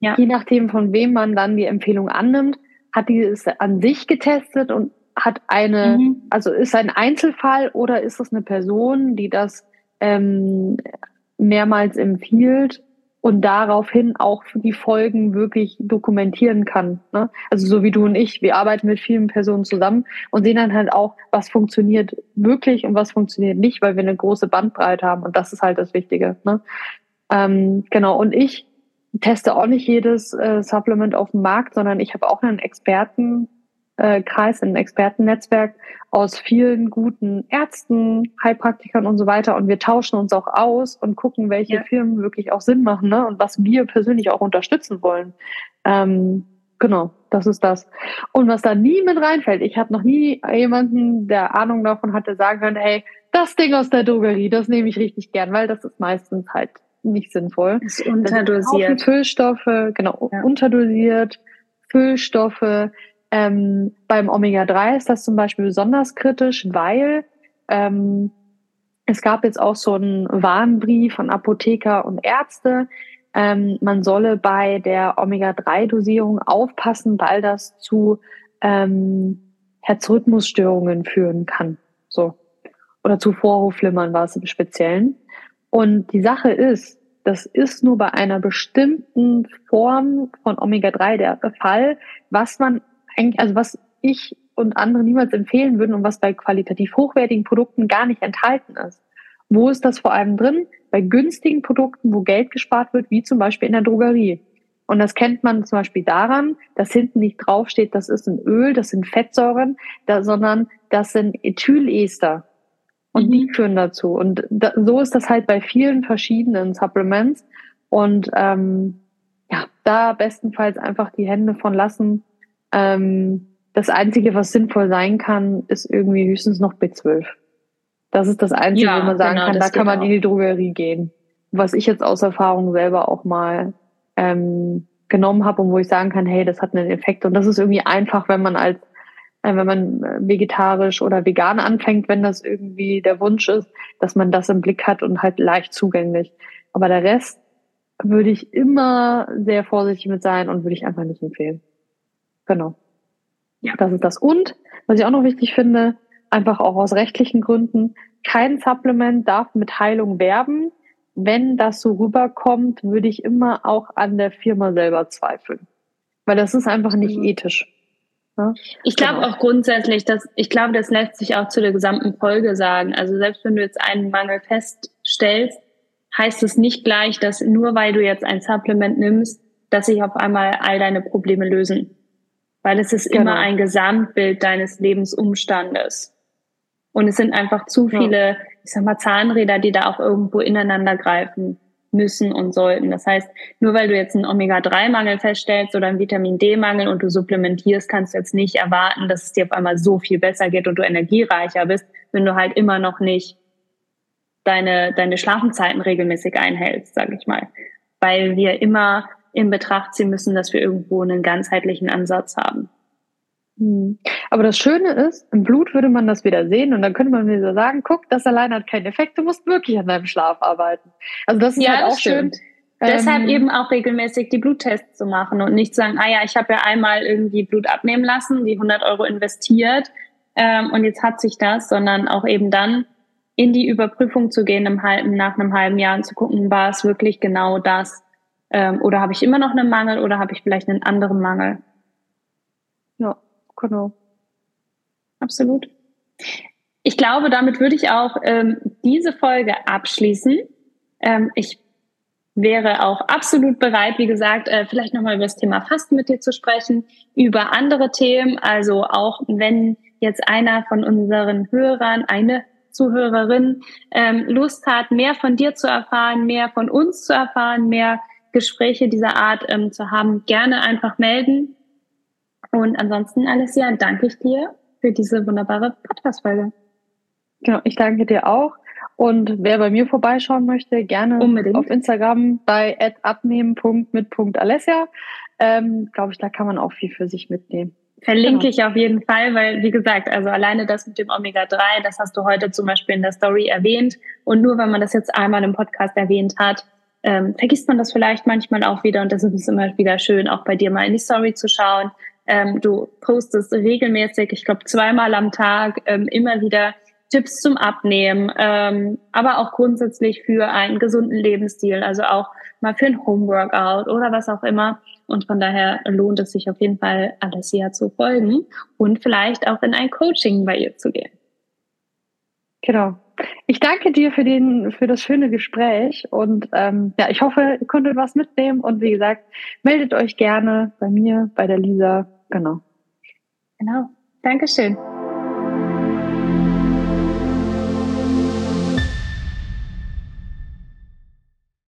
ja. je nachdem, von wem man dann die Empfehlung annimmt, hat die es an sich getestet und hat eine, mhm. also ist ein Einzelfall oder ist es eine Person, die das ähm, mehrmals empfiehlt und daraufhin auch die Folgen wirklich dokumentieren kann. Ne? Also so wie du und ich, wir arbeiten mit vielen Personen zusammen und sehen dann halt auch, was funktioniert wirklich und was funktioniert nicht, weil wir eine große Bandbreite haben und das ist halt das Wichtige. Ne? Ähm, genau, und ich teste auch nicht jedes äh, Supplement auf dem Markt, sondern ich habe auch einen Experten, äh, Kreis, ein Expertennetzwerk aus vielen guten Ärzten, Heilpraktikern und so weiter. Und wir tauschen uns auch aus und gucken, welche ja. Firmen wirklich auch Sinn machen ne? und was wir persönlich auch unterstützen wollen. Ähm, genau, das ist das. Und was da nie mit reinfällt, ich habe noch nie jemanden, der Ahnung davon hatte, sagen können, hey, das Ding aus der Drogerie, das nehme ich richtig gern, weil das ist meistens halt nicht sinnvoll. Ist unterdosiert. Füllstoffe, genau, ja. unterdosiert, Füllstoffe, ähm, beim Omega-3 ist das zum Beispiel besonders kritisch, weil ähm, es gab jetzt auch so einen Warnbrief von Apotheker und Ärzte. Ähm, man solle bei der Omega-3-Dosierung aufpassen, weil das zu ähm, Herzrhythmusstörungen führen kann. So. Oder zu Vorhofflimmern war es im Speziellen. Und die Sache ist, das ist nur bei einer bestimmten Form von Omega-3 der Fall, was man eigentlich, also was ich und andere niemals empfehlen würden und was bei qualitativ hochwertigen Produkten gar nicht enthalten ist. Wo ist das vor allem drin? Bei günstigen Produkten, wo Geld gespart wird, wie zum Beispiel in der Drogerie. Und das kennt man zum Beispiel daran, dass hinten nicht draufsteht, das ist ein Öl, das sind Fettsäuren, da, sondern das sind Ethylester. Und mhm. die führen dazu. Und da, so ist das halt bei vielen verschiedenen Supplements. Und ähm, ja, da bestenfalls einfach die Hände von lassen ähm, das Einzige, was sinnvoll sein kann, ist irgendwie höchstens noch B12. Das ist das Einzige, ja, wo man sagen genau, kann, da kann man auch. in die Drogerie gehen. Was ich jetzt aus Erfahrung selber auch mal ähm, genommen habe und wo ich sagen kann, hey, das hat einen Effekt. Und das ist irgendwie einfach, wenn man als äh, wenn man äh, vegetarisch oder vegan anfängt, wenn das irgendwie der Wunsch ist, dass man das im Blick hat und halt leicht zugänglich. Aber der Rest würde ich immer sehr vorsichtig mit sein und würde ich einfach nicht empfehlen. Genau. Ja. Das ist das. Und, was ich auch noch wichtig finde, einfach auch aus rechtlichen Gründen, kein Supplement darf mit Heilung werben. Wenn das so rüberkommt, würde ich immer auch an der Firma selber zweifeln. Weil das ist einfach nicht mhm. ethisch. Ja? Ich glaube genau. auch grundsätzlich, dass ich glaube, das lässt sich auch zu der gesamten Folge sagen. Also selbst wenn du jetzt einen Mangel feststellst, heißt es nicht gleich, dass nur weil du jetzt ein Supplement nimmst, dass sich auf einmal all deine Probleme lösen weil es ist genau. immer ein Gesamtbild deines Lebensumstandes. Und es sind einfach zu viele, ja. ich sag mal, Zahnräder, die da auch irgendwo ineinander greifen müssen und sollten. Das heißt, nur weil du jetzt einen Omega-3-Mangel feststellst oder einen Vitamin-D-Mangel und du supplementierst, kannst du jetzt nicht erwarten, dass es dir auf einmal so viel besser geht und du energiereicher bist, wenn du halt immer noch nicht deine, deine Schlafenzeiten regelmäßig einhältst, sage ich mal. Weil wir immer in Betracht ziehen müssen, dass wir irgendwo einen ganzheitlichen Ansatz haben. Hm. Aber das Schöne ist, im Blut würde man das wieder sehen und dann könnte man wieder sagen, guck, das allein hat keinen Effekt, du musst wirklich an deinem Schlaf arbeiten. Also das ist ja, halt auch schön. Deshalb ähm, eben auch regelmäßig die Bluttests zu machen und nicht zu sagen, ah ja, ich habe ja einmal irgendwie Blut abnehmen lassen, die 100 Euro investiert ähm, und jetzt hat sich das, sondern auch eben dann in die Überprüfung zu gehen im halben, nach einem halben Jahr und zu gucken, war es wirklich genau das? Ähm, oder habe ich immer noch einen Mangel oder habe ich vielleicht einen anderen Mangel? Ja, genau. Absolut. Ich glaube, damit würde ich auch ähm, diese Folge abschließen. Ähm, ich wäre auch absolut bereit, wie gesagt, äh, vielleicht nochmal über das Thema Fasten mit dir zu sprechen, über andere Themen. Also auch wenn jetzt einer von unseren Hörern, eine Zuhörerin ähm, Lust hat, mehr von dir zu erfahren, mehr von uns zu erfahren, mehr Gespräche dieser Art ähm, zu haben, gerne einfach melden. Und ansonsten, Alessia, danke ich dir für diese wunderbare Podcast-Folge. Genau, ich danke dir auch. Und wer bei mir vorbeischauen möchte, gerne Unbedingt. auf Instagram bei abnehmen.mit.alessia. Ähm, Glaube ich, da kann man auch viel für sich mitnehmen. Verlinke genau. ich auf jeden Fall, weil, wie gesagt, also alleine das mit dem Omega-3, das hast du heute zum Beispiel in der Story erwähnt. Und nur wenn man das jetzt einmal im Podcast erwähnt hat, ähm, vergisst man das vielleicht manchmal auch wieder. Und das ist immer wieder schön, auch bei dir mal in die Story zu schauen. Ähm, du postest regelmäßig, ich glaube zweimal am Tag, ähm, immer wieder Tipps zum Abnehmen, ähm, aber auch grundsätzlich für einen gesunden Lebensstil, also auch mal für ein Homeworkout oder was auch immer. Und von daher lohnt es sich auf jeden Fall, Alessia zu folgen und vielleicht auch in ein Coaching bei ihr zu gehen. Genau. Ich danke dir für den, für das schöne Gespräch und ähm, ja, ich hoffe, ihr konntet was mitnehmen und wie gesagt, meldet euch gerne bei mir, bei der Lisa. Genau. Genau. Dankeschön.